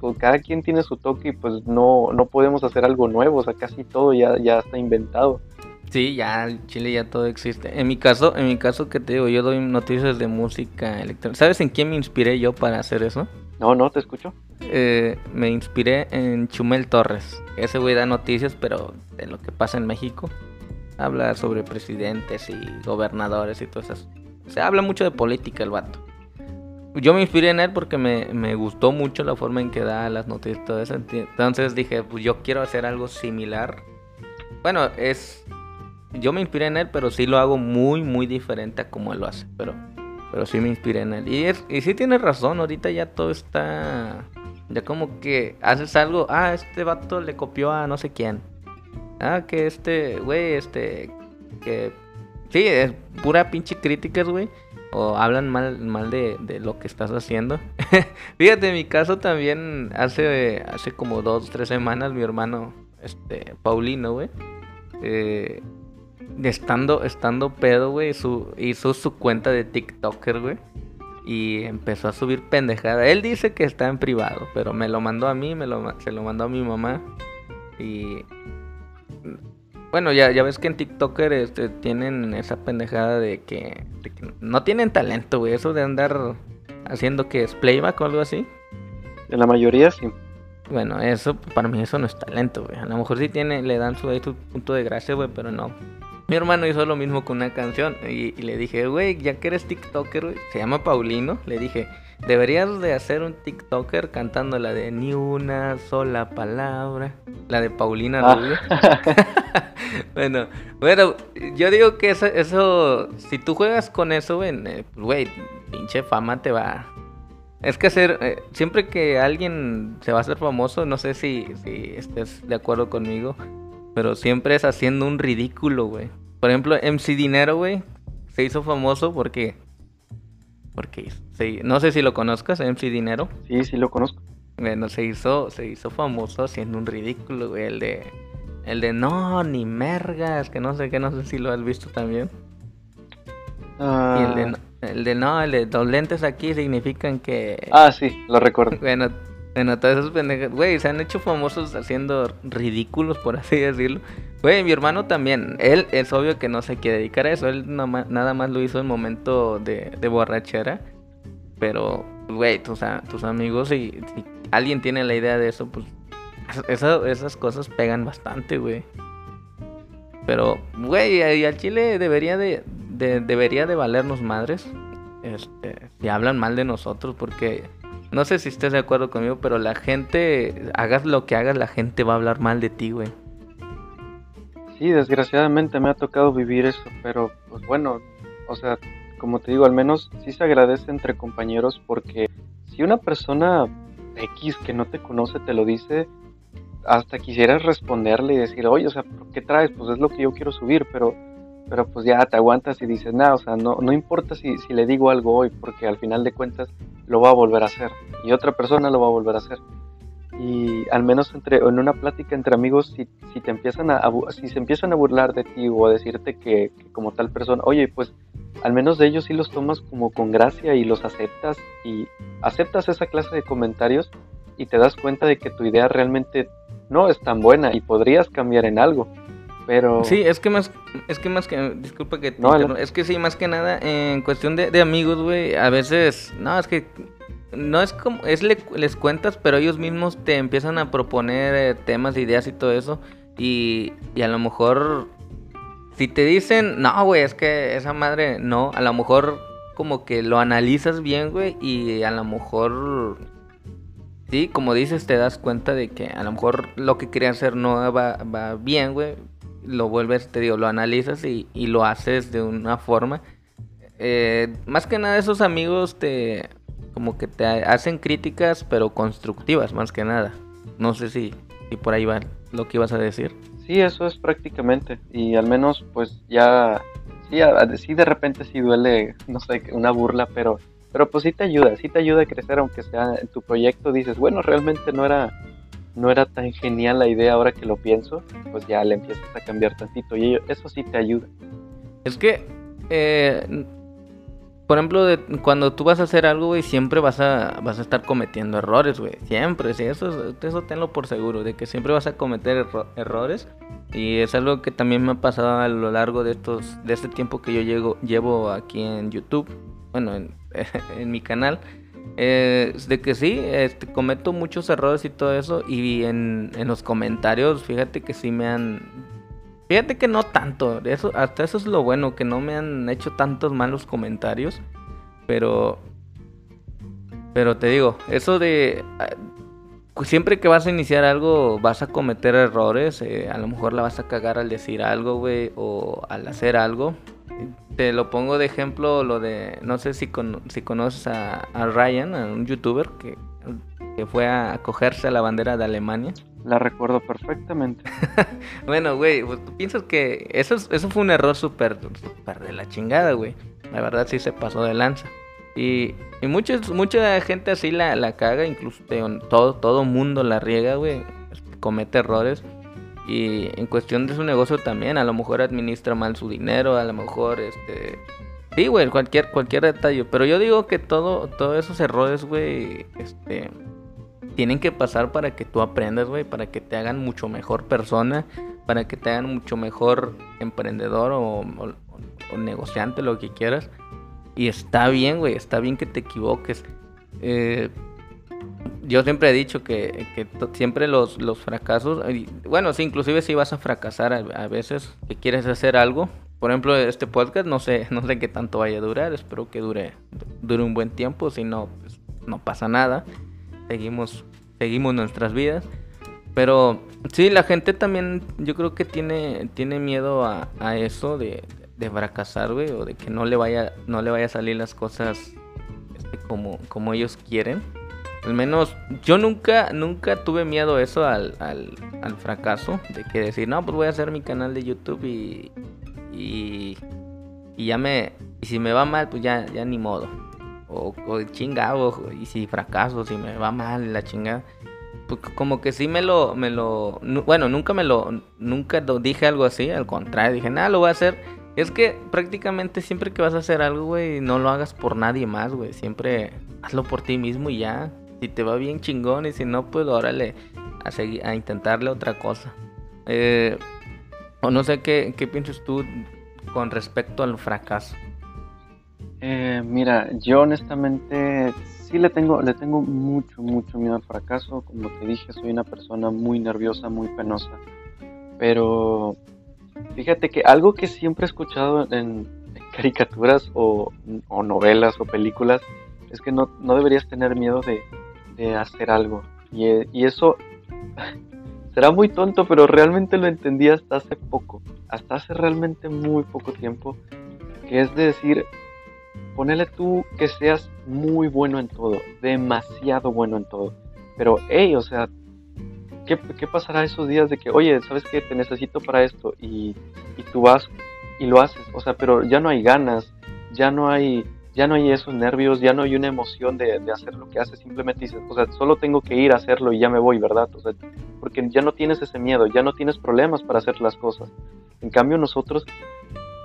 pues cada quien tiene su toque y pues no, no podemos hacer algo nuevo, o sea, casi todo ya, ya está inventado. Sí, ya en Chile ya todo existe. En mi caso, en mi caso que te digo, yo doy noticias de música electrónica. ¿Sabes en quién me inspiré yo para hacer eso? No, no, te escucho. Eh, me inspiré en Chumel Torres. Ese güey da noticias, pero de lo que pasa en México. Habla sobre presidentes y gobernadores y todo eso. Se habla mucho de política el vato. Yo me inspiré en él porque me, me gustó mucho la forma en que da las noticias y todo eso. Entonces dije, pues yo quiero hacer algo similar. Bueno, es yo me inspiré en él, pero sí lo hago muy, muy diferente a como él lo hace. Pero, pero sí me inspiré en él. Y, es, y sí tienes razón, ahorita ya todo está... Ya como que haces algo, ah, este vato le copió a no sé quién. Ah, que este, güey, este, que... Sí, es pura pinche críticas, güey. O hablan mal, mal de, de lo que estás haciendo. Fíjate, en mi caso también hace, hace como dos, tres semanas mi hermano, este, Paulino, güey. Eh, estando, estando pedo, güey, su, hizo su cuenta de TikToker, güey. Y empezó a subir pendejada. Él dice que está en privado, pero me lo mandó a mí, me lo, se lo mandó a mi mamá. Y... Bueno, ya, ya ves que en TikToker este, tienen esa pendejada de que, de que no tienen talento, güey. Eso de andar haciendo que es playback o algo así. En la mayoría sí. Bueno, eso para mí eso no es talento, güey. A lo mejor sí tiene, le dan su, su punto de gracia, güey, pero no. Mi hermano hizo lo mismo con una canción y, y le dije, güey, ya que eres TikToker, güey, se llama Paulino, le dije, deberías de hacer un TikToker cantando la de ni una sola palabra, la de Paulina Ah. Rubio. bueno, bueno, yo digo que eso, eso, si tú juegas con eso, güey, eh, pues, güey, pinche fama te va... Es que hacer, eh, siempre que alguien se va a hacer famoso, no sé si, si estés de acuerdo conmigo, pero siempre es haciendo un ridículo, güey. Por ejemplo, MC Dinero, güey, se hizo famoso porque Porque no sé si lo conozcas, MC Dinero. Sí, sí lo conozco. Bueno, se hizo, se hizo famoso haciendo un ridículo, güey. El de, el de no, ni mergas, que no sé qué, no sé si lo has visto también. Y el de, ah. el de no, el de los lentes aquí significan que. Ah, sí, lo recuerdo. Bueno, bueno todos esos pendejos, güey, se han hecho famosos haciendo ridículos, por así decirlo. Güey, mi hermano también, él es obvio que no se quiere dedicar a eso, él nada más lo hizo en momento de, de borrachera. Pero, güey, tus, amigos, si, alguien tiene la idea de eso, pues esas cosas pegan bastante, güey. Pero, güey, al Chile debería de, debería de valernos madres. Este, si hablan mal de nosotros, porque no sé si estés de acuerdo conmigo, pero la gente, hagas lo que hagas, la gente va a hablar mal de ti, güey. Sí, desgraciadamente me ha tocado vivir eso, pero pues bueno, o sea, como te digo, al menos sí se agradece entre compañeros porque si una persona X que no te conoce te lo dice, hasta quisieras responderle y decir, oye, o sea, ¿qué traes? Pues es lo que yo quiero subir, pero, pero pues ya te aguantas y dices, nada, o sea, no, no importa si, si le digo algo hoy, porque al final de cuentas lo va a volver a hacer y otra persona lo va a volver a hacer. Y al menos entre, en una plática entre amigos, si, si te empiezan a, si se empiezan a burlar de ti o a decirte que, que como tal persona, oye, pues al menos de ellos sí los tomas como con gracia y los aceptas y aceptas esa clase de comentarios y te das cuenta de que tu idea realmente no es tan buena y podrías cambiar en algo. Pero... Sí, es que más, es que más que, disculpa que no, es que sí, más que nada, en cuestión de, amigos, güey, a veces, no, es que no es como, es les cuentas, pero ellos mismos te empiezan a proponer eh, temas, ideas y todo eso, y, y a lo mejor si te dicen, no, güey, es que esa madre no, a lo mejor como que lo analizas bien, güey, y a lo mejor, sí, como dices, te das cuenta de que a lo mejor lo que querías hacer no va, va bien, güey. Lo vuelves, te digo, lo analizas y, y lo haces de una forma. Eh, más que nada esos amigos te como que te hacen críticas pero constructivas más que nada no sé si, si por ahí va lo que ibas a decir Sí, eso es prácticamente. Y al menos, pues ya, sí, sí de repente sí duele, no sé, una burla, pero, pero pues sí te ayuda, sí te ayuda a crecer, aunque sea en tu proyecto dices, bueno, realmente no era, no era tan genial la idea ahora que lo pienso, pues ya le empiezas a cambiar tantito y eso sí te ayuda. Es que eh, por ejemplo, cuando tú vas a hacer algo, güey, siempre vas a, vas a estar cometiendo errores, güey. Siempre, sí, eso, eso tenlo por seguro, de que siempre vas a cometer errores. Y es algo que también me ha pasado a lo largo de estos, de este tiempo que yo llego, llevo aquí en YouTube, bueno, en, en mi canal. Eh, de que sí, este, cometo muchos errores y todo eso. Y en, en los comentarios, fíjate que sí me han Fíjate que no tanto, eso, hasta eso es lo bueno, que no me han hecho tantos malos comentarios. Pero, pero te digo, eso de, ah, siempre que vas a iniciar algo vas a cometer errores, eh, a lo mejor la vas a cagar al decir algo, güey, o al hacer algo. Te lo pongo de ejemplo, lo de, no sé si, si conoces a, a Ryan, a un youtuber que, que fue a cogerse a la bandera de Alemania. La recuerdo perfectamente. bueno, güey, pues, tú piensas que eso, eso fue un error súper super de la chingada, güey. La verdad sí se pasó de lanza. Y, y mucha gente así la, la caga, incluso todo, todo mundo la riega, güey. Comete errores. Y en cuestión de su negocio también, a lo mejor administra mal su dinero, a lo mejor este... Sí, güey, cualquier, cualquier detalle. Pero yo digo que todo, todos esos errores, güey, este tienen que pasar para que tú aprendas, güey, para que te hagan mucho mejor persona, para que te hagan mucho mejor emprendedor o, negociante, lo que quieras. Y está bien, güey, está bien que te equivoques. Eh, yo siempre he dicho que, siempre los, los, fracasos, bueno, sí, inclusive si vas a fracasar a, veces que quieres hacer algo. Por ejemplo, este podcast no sé, no sé qué tanto vaya a durar, espero que dure, dure un buen tiempo, si no, pues no pasa nada seguimos, seguimos nuestras vidas. Pero sí, la gente también yo creo que tiene, tiene miedo a, eso de, de, fracasar, güey, o de que no le vaya, no le vaya a salir las cosas este, como, como ellos quieren. Al menos yo nunca, nunca tuve miedo eso al, al, al, fracaso, de que decir, no, pues voy a hacer mi canal de YouTube y, y, y ya me, y si me va mal, pues ya, ya ni modo. O, o, o chingado, y si fracaso, si me va mal, la chingada. Pues como que sí me lo, me lo, bueno, nunca me lo, nunca lo dije algo así, al contrario, dije, nada, lo voy a hacer. Es que prácticamente siempre que vas a hacer algo, güey, no lo hagas por nadie más, güey. Siempre hazlo por ti mismo y ya. Si te va bien chingón y si no, pues órale a, seguir, a intentarle otra cosa. Eh, o no sé qué, qué piensas tú con respecto al fracaso. Eh, mira, yo honestamente sí le tengo, le tengo mucho, mucho miedo al fracaso. Como te dije, soy una persona muy nerviosa, muy penosa. Pero fíjate que algo que siempre he escuchado en, caricaturas o, novelas o películas es que no, no deberías tener miedo de, hacer algo. Y, y, eso será muy tonto, pero realmente lo entendí hasta hace poco, hasta hace realmente muy poco tiempo, que es de decir, ponele tú que seas muy bueno en todo, demasiado bueno en todo. Pero, hey, o sea, ¿qué, ¿qué, pasará esos días de que, oye, ¿sabes qué? Te necesito para esto y, y, tú vas y lo haces. O sea, pero ya no hay ganas, ya no hay, ya no hay esos nervios, ya no hay una emoción de, hacer lo que haces. Simplemente dices, o sea, solo tengo que ir a hacerlo y ya me voy, ¿verdad? O sea, porque ya no tienes ese miedo, ya no tienes problemas para hacer las cosas. En cambio, nosotros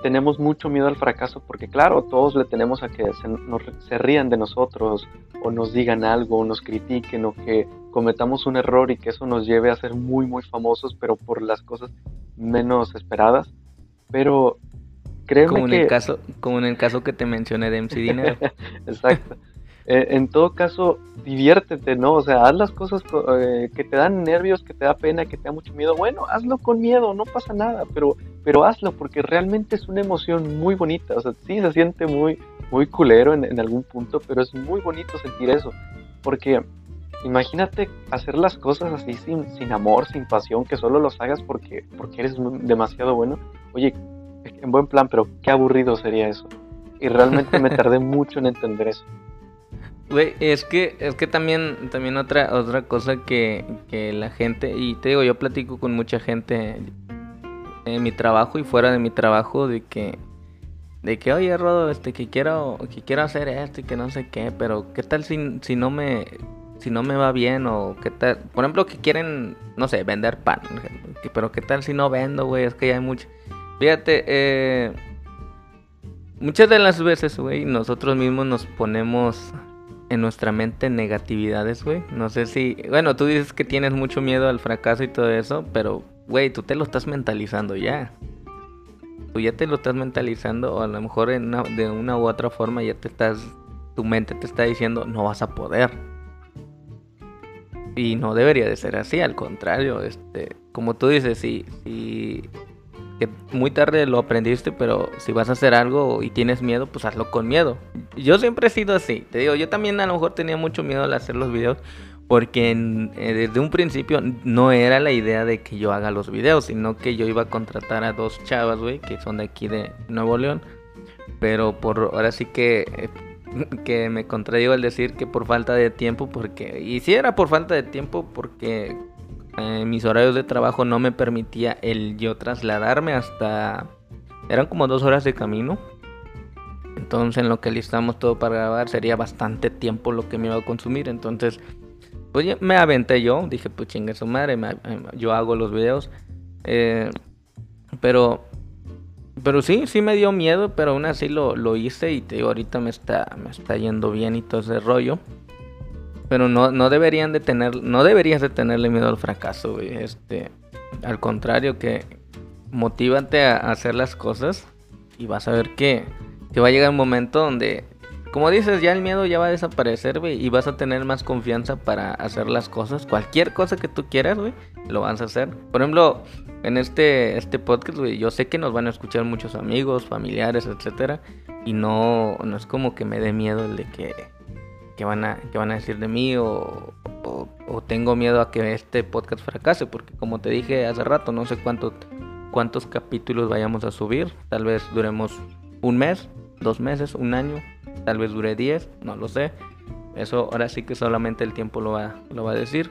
tenemos mucho miedo al fracaso porque claro, todos le tenemos a que se, rían de nosotros o nos digan algo o nos critiquen o que cometamos un error y que eso nos lleve a ser muy muy famosos pero por las cosas menos esperadas. Pero créeme como en que... El caso, como en el caso que te mencioné de MC Dinero. Exacto. Eh, en todo caso, diviértete, ¿no? O sea, haz las cosas eh, que te dan nervios, que te da pena, que te da mucho miedo. Bueno, hazlo con miedo, no pasa nada, pero, pero hazlo porque realmente es una emoción muy bonita. O sea, sí se siente muy, muy culero en, algún punto, pero es muy bonito sentir eso. Porque imagínate hacer las cosas así sin, sin amor, sin pasión, que solo los hagas porque, porque eres demasiado bueno. Oye, en buen plan, pero qué aburrido sería eso. Y realmente me tardé mucho en entender eso. Güey, es que, es que también, también otra, otra cosa que, que la gente, y te digo, yo platico con mucha gente en mi trabajo y fuera de mi trabajo de que, de que, oye, Rodo, este, que quiero, que quiero hacer esto y que no sé qué, pero qué tal si, si no me, si no me va bien o qué tal, por ejemplo, que quieren, no sé, vender pan, pero qué tal si no vendo, güey, es que ya hay mucho, fíjate, eh, muchas de las veces, güey, nosotros mismos nos ponemos en nuestra mente negatividades, güey. No sé si, bueno, tú dices que tienes mucho miedo al fracaso y todo eso, pero, güey, tú te lo estás mentalizando ya. Tú ya te lo estás mentalizando, o a lo mejor de una u otra forma ya te estás, tu mente te está diciendo, no vas a poder. Y no debería de ser así, al contrario, este, como tú dices, si, si muy tarde lo aprendiste, pero si vas a hacer algo y tienes miedo, pues hazlo con miedo. Yo siempre he sido así, te digo, yo también a lo mejor tenía mucho miedo al hacer los videos, porque eh, desde un principio no era la idea de que yo haga los videos, sino que yo iba a contratar a dos chavas, güey, que son de aquí de Nuevo León, pero por ahora sí que... Eh, que me contradigo al decir que por falta de tiempo, porque, y si era por falta de tiempo, porque eh, mis horarios de trabajo no me permitía el yo trasladarme hasta... Eran como dos horas de camino. Entonces en lo que listamos todo para grabar sería bastante tiempo lo que me iba a consumir. Entonces pues me aventé yo. Dije pues chingue su madre, yo hago los videos. Eh, pero... Pero sí, sí me dio miedo, pero aún así lo, lo hice y te digo, ahorita me está, me está yendo bien y todo ese rollo. Pero no, no deberían de tener, no deberías de tenerle miedo al fracaso, güey. Este, al contrario, que motívate a hacer las cosas y vas a ver que, que va a llegar un momento donde, como dices, ya el miedo ya va a desaparecer, güey, y vas a tener más confianza para hacer las cosas. Cualquier cosa que tú quieras, güey, lo vas a hacer. Por ejemplo, en este, este podcast, güey, yo sé que nos van a escuchar muchos amigos, familiares, etcétera, y no, no es como que me dé miedo el de que que van a, que van a decir de mí o, o, tengo miedo a que este podcast fracase, porque como te dije hace rato, no sé cuánto, cuántos capítulos vayamos a subir, tal vez duremos un mes, dos meses, un año, tal vez dure diez, no lo sé. Eso ahora sí que solamente el tiempo lo va, lo va a decir.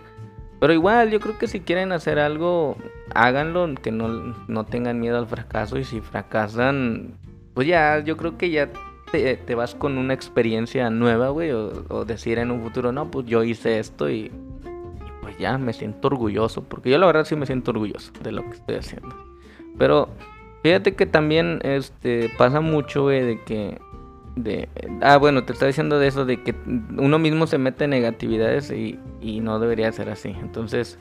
Pero igual, yo creo que si quieren hacer algo, háganlo, que no, no tengan miedo al fracaso. Y si fracasan, pues ya, yo creo que ya te, vas con una experiencia nueva, güey, o, decir en un futuro, no, pues yo hice esto y, pues ya me siento orgulloso, porque yo la verdad sí me siento orgulloso de lo que estoy haciendo. Pero fíjate que también este pasa mucho, güey, de que de ah bueno te está diciendo de eso de que uno mismo se mete en negatividades y, y no debería ser así entonces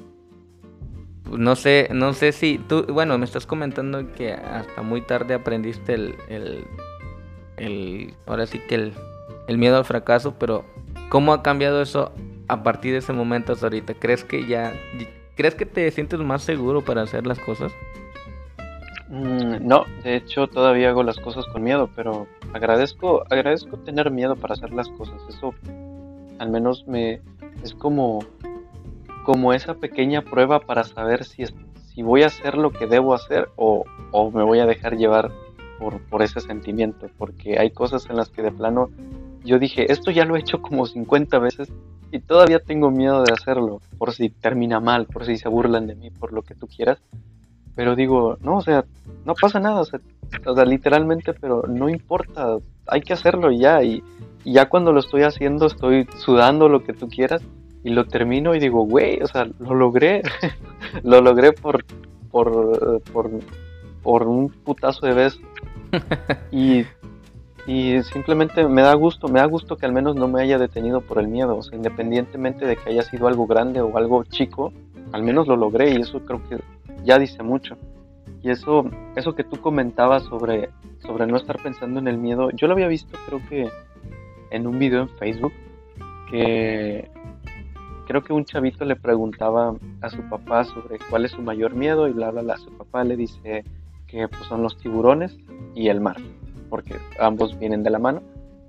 pues, no sé no sé si tú bueno me estás comentando que hasta muy tarde aprendiste el, el, el ahora sí que el, miedo al fracaso pero cómo ha cambiado eso a partir de ese momento hasta ahorita crees que ya crees que te sientes más seguro para hacer las cosas Mm, no, de hecho todavía hago las cosas con miedo, pero agradezco, agradezco tener miedo para hacer las cosas. Eso al menos me es como, como esa pequeña prueba para saber si, si voy a hacer lo que debo hacer o, o me voy a dejar llevar por, por, ese sentimiento. Porque hay cosas en las que de plano yo dije, esto ya lo he hecho como 50 veces y todavía tengo miedo de hacerlo, por si termina mal, por si se burlan de mí, por lo que tú quieras. Pero digo, no, o sea, no pasa nada, o sea, literalmente, pero no importa, hay que hacerlo ya. Y, ya cuando lo estoy haciendo, estoy sudando lo que tú quieras y lo termino y digo, güey, o sea, lo logré, lo logré por, por, por, por un putazo de vez. y, y simplemente me da gusto, me da gusto que al menos no me haya detenido por el miedo, o sea, independientemente de que haya sido algo grande o algo chico, al menos lo logré y eso creo que ya dice mucho. Y eso, eso que tú comentabas sobre, sobre no estar pensando en el miedo, yo lo había visto creo que en un video en Facebook, que creo que un chavito le preguntaba a su papá sobre cuál es su mayor miedo y bla, bla, bla. Su papá le dice que pues, son los tiburones y el mar, porque ambos vienen de la mano.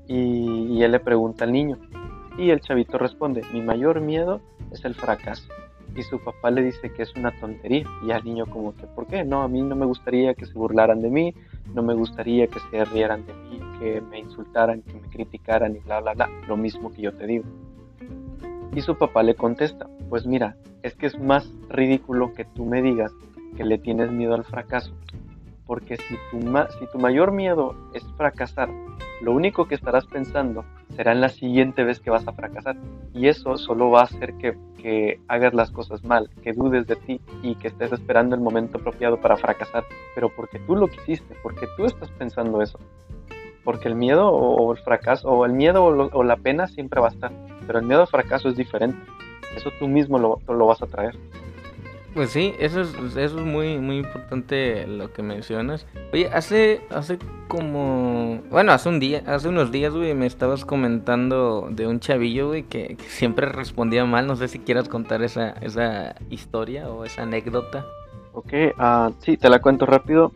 Y, y él le pregunta al niño. Y el chavito responde, mi mayor miedo es el fracaso y su papá le dice que es una tontería y al niño como que ¿por qué? No, a mí no me gustaría que se burlaran de mí, no me gustaría que se rieran de mí, que me insultaran, que me criticaran y bla bla bla, lo mismo que yo te digo. Y su papá le contesta, pues mira, es que es más ridículo que tú me digas que le tienes miedo al fracaso, porque si tu, mayor miedo es fracasar, lo único que estarás pensando será en la siguiente vez que vas a fracasar. Y eso solo va a hacer que, hagas las cosas mal, que dudes de ti y que estés esperando el momento apropiado para fracasar. Pero porque tú lo quisiste, porque tú estás pensando eso. Porque el miedo o, el fracaso, o el miedo o, la pena siempre va a estar. Pero el miedo al fracaso es diferente. Eso tú mismo lo vas a traer. Pues sí, eso es, eso es muy, muy importante lo que mencionas. Oye, hace, hace como, bueno, hace un día, hace unos días, güey, me estabas comentando de un chavillo, güey, que, siempre respondía mal. No sé si quieras contar esa, esa historia o esa anécdota. Ok, uh, sí, te la cuento rápido.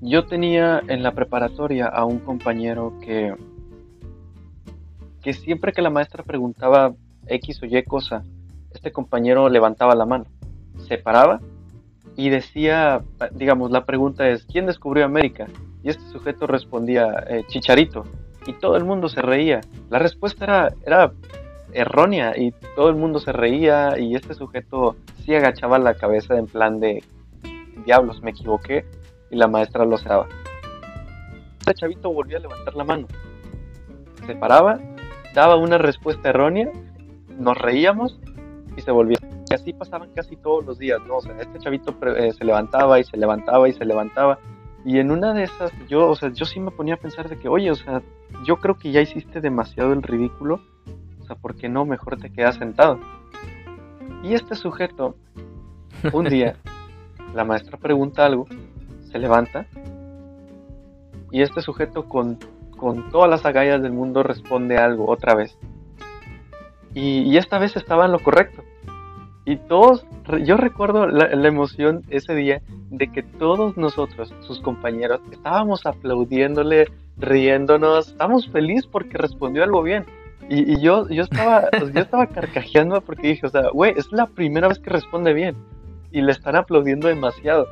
Yo tenía en la preparatoria a un compañero que, que siempre que la maestra preguntaba X o Y cosa, este compañero levantaba la mano, se paraba y decía, digamos, la pregunta es, ¿quién descubrió América? Y este sujeto respondía, eh, Chicharito. Y todo el mundo se reía. La respuesta era, era errónea y todo el mundo se reía y este sujeto sí agachaba la cabeza en plan de, diablos, me equivoqué y la maestra lo cerraba. Este chavito volvía a levantar la mano. Se paraba, daba una respuesta errónea, nos reíamos y se volvía. Y así pasaban casi todos los días, ¿no? O sea, este chavito eh, se levantaba y se levantaba y se levantaba. Y en una de esas, yo, o sea, yo sí me ponía a pensar de que, oye, o sea, yo creo que ya hiciste demasiado el ridículo. O sea, ¿por qué no mejor te quedas sentado? Y este sujeto, un día, la maestra pregunta algo, se levanta, y este sujeto con, con todas las agallas del mundo responde algo otra vez. Y, esta vez estaba en lo correcto. Y todos, yo recuerdo la, emoción ese día de que todos nosotros, sus compañeros, estábamos aplaudiéndole, riéndonos, estábamos felices porque respondió algo bien. Y, yo, yo, estaba, yo estaba carcajeando porque dije, o sea, güey, es la primera vez que responde bien. Y le están aplaudiendo demasiado.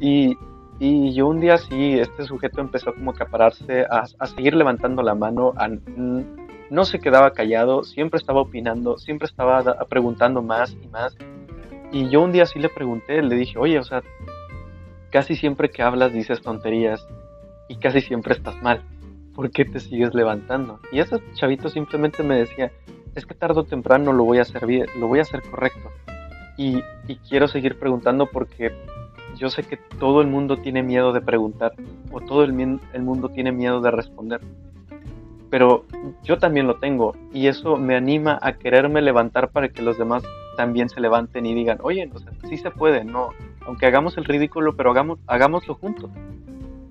Y, y yo un día sí, este sujeto empezó como a pararse, a, a seguir levantando la mano, a, no se quedaba callado, siempre estaba opinando, siempre estaba preguntando más y más. Y yo un día sí le pregunté, le dije, oye, o sea, casi siempre que hablas dices tonterías y casi siempre estás mal. ¿Por qué te sigues levantando? Y ese chavito simplemente me decía, es que tarde o temprano lo voy a hacer bien, lo voy a hacer correcto. Y, y quiero seguir preguntando porque yo sé que todo el mundo tiene miedo de preguntar o todo el, el mundo tiene miedo de responder. Pero yo también lo tengo y eso me anima a quererme levantar para que los demás también se levanten y digan, oye, o sea, sí se puede, no, aunque hagamos el ridículo, pero hagamos, hagámoslo juntos.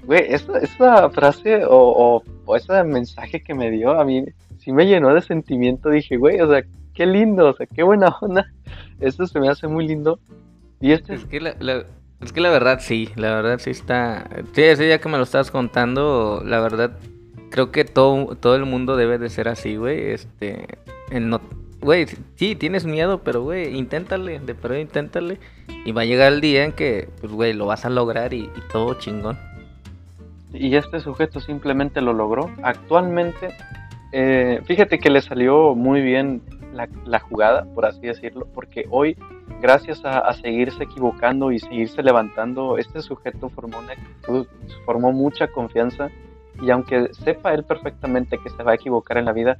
Güey, esa, esa frase o, o, ese mensaje que me dio a mí sí me llenó de sentimiento. Dije, güey, o sea, qué lindo, o sea, qué buena onda. Esto se me hace muy lindo. Y este... Es que la, es que la verdad sí, la verdad sí está... Sí, ese día que me lo estabas contando, la verdad creo que todo, todo el mundo debe de ser así, güey. Este, el no, güey, sí, tienes miedo, pero, güey, inténtale, de pronto inténtale. Y va a llegar el día en que, pues, güey, lo vas a lograr y, todo chingón. Y este sujeto simplemente lo logró. Actualmente, eh, fíjate que le salió muy bien la, jugada, por así decirlo, porque hoy, gracias a, seguirse equivocando y seguirse levantando, este sujeto formó una formó mucha confianza y aunque sepa él perfectamente que se va a equivocar en la vida,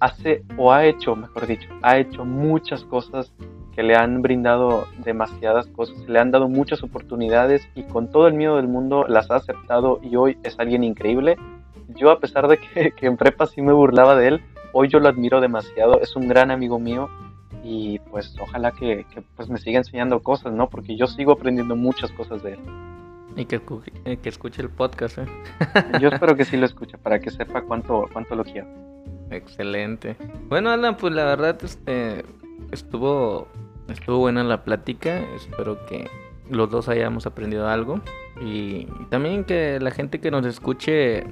hace o ha hecho, mejor dicho, ha hecho muchas cosas que le han brindado demasiadas cosas, le han dado muchas oportunidades y con todo el miedo del mundo las ha aceptado y hoy es alguien increíble. Yo a pesar de que, que en prepa sí me burlaba de él, hoy yo lo admiro demasiado, es un gran amigo mío y pues ojalá que, pues me siga enseñando cosas, ¿no? Porque yo sigo aprendiendo muchas cosas de él. Y que, que escuche el podcast, ¿eh? Yo espero que sí lo escuche para que sepa cuánto, cuánto lo quiero. Excelente. Bueno, Alan, pues la verdad este, estuvo, estuvo buena la plática. Espero que los dos hayamos aprendido algo. Y también que la gente que nos escuche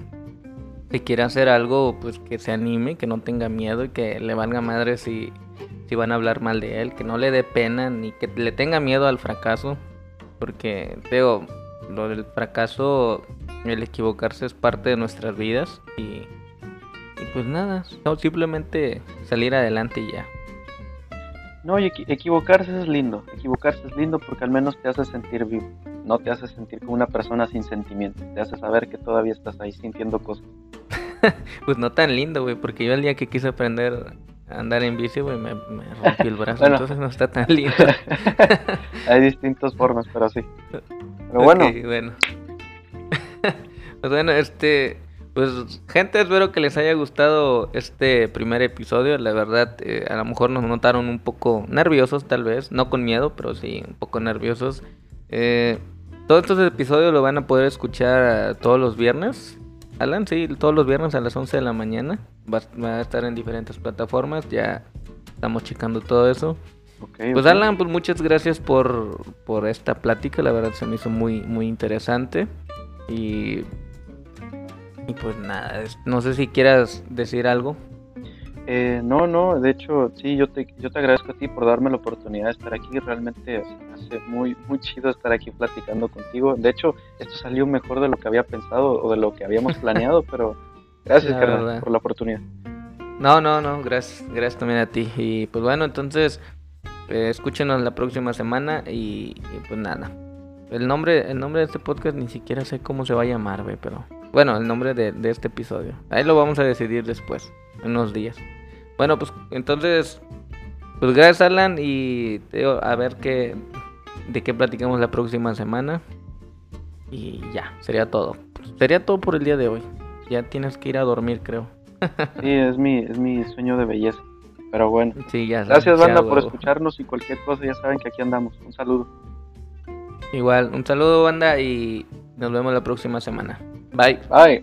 si quiere hacer algo, pues que se anime, que no tenga miedo y que le valga madre si, si van a hablar mal de él, que no le dé pena ni que le tenga miedo al fracaso, porque digo, lo del fracaso, el equivocarse es parte de nuestras vidas y, y pues nada, simplemente salir adelante y ya. No, y equivocarse es lindo, equivocarse es lindo porque al menos te hace sentir vivo, no te hace sentir como una persona sin sentimientos, te hace saber que todavía estás ahí sintiendo cosas. pues no tan lindo, güey, porque yo el día que quise aprender andar en bici, güey, me, rompí el brazo, entonces no está tan lindo. Hay distintas formas, pero sí. Pero bueno. bueno. pues bueno, este... Pues gente, espero que les haya gustado este primer episodio. La verdad, eh, a lo mejor nos notaron un poco nerviosos tal vez, no con miedo, pero sí un poco nerviosos. Eh, todos estos episodios lo van a poder escuchar todos los viernes. Alan, sí, todos los viernes a las 11 de la mañana. Va, a estar en diferentes plataformas. Ya estamos checando todo eso. pues Alan, pues muchas gracias por, por esta plática. La verdad se me hizo muy, muy interesante. Y, y pues nada, no sé si quieras decir algo. Eh, no, no, de hecho, sí, yo te, yo te agradezco a ti por darme la oportunidad de estar aquí. Realmente hace muy, muy chido estar aquí platicando contigo. De hecho, esto salió mejor de lo que había pensado o de lo que habíamos planeado, pero gracias, carnal, por la oportunidad. No, no, no, gracias, gracias también a ti. Y pues bueno, entonces, eh, escúchenos la próxima semana y, pues nada. El nombre, el nombre de este podcast ni siquiera sé cómo se va a llamar, güey, pero bueno, el nombre de, de este episodio. Ahí lo vamos a decidir después unos días. Bueno, pues entonces, pues gracias Alan y a ver qué, de qué platicamos la próxima semana. Y ya, sería todo. sería todo por el día de hoy. Ya tienes que ir a dormir, creo. sí, es mi, es mi sueño de belleza. Pero bueno. Sí, ya Gracias, banda, por escucharnos y cualquier cosa, ya saben que aquí andamos. Un saludo. Igual, un saludo, banda, y nos vemos la próxima semana. Bye. Bye.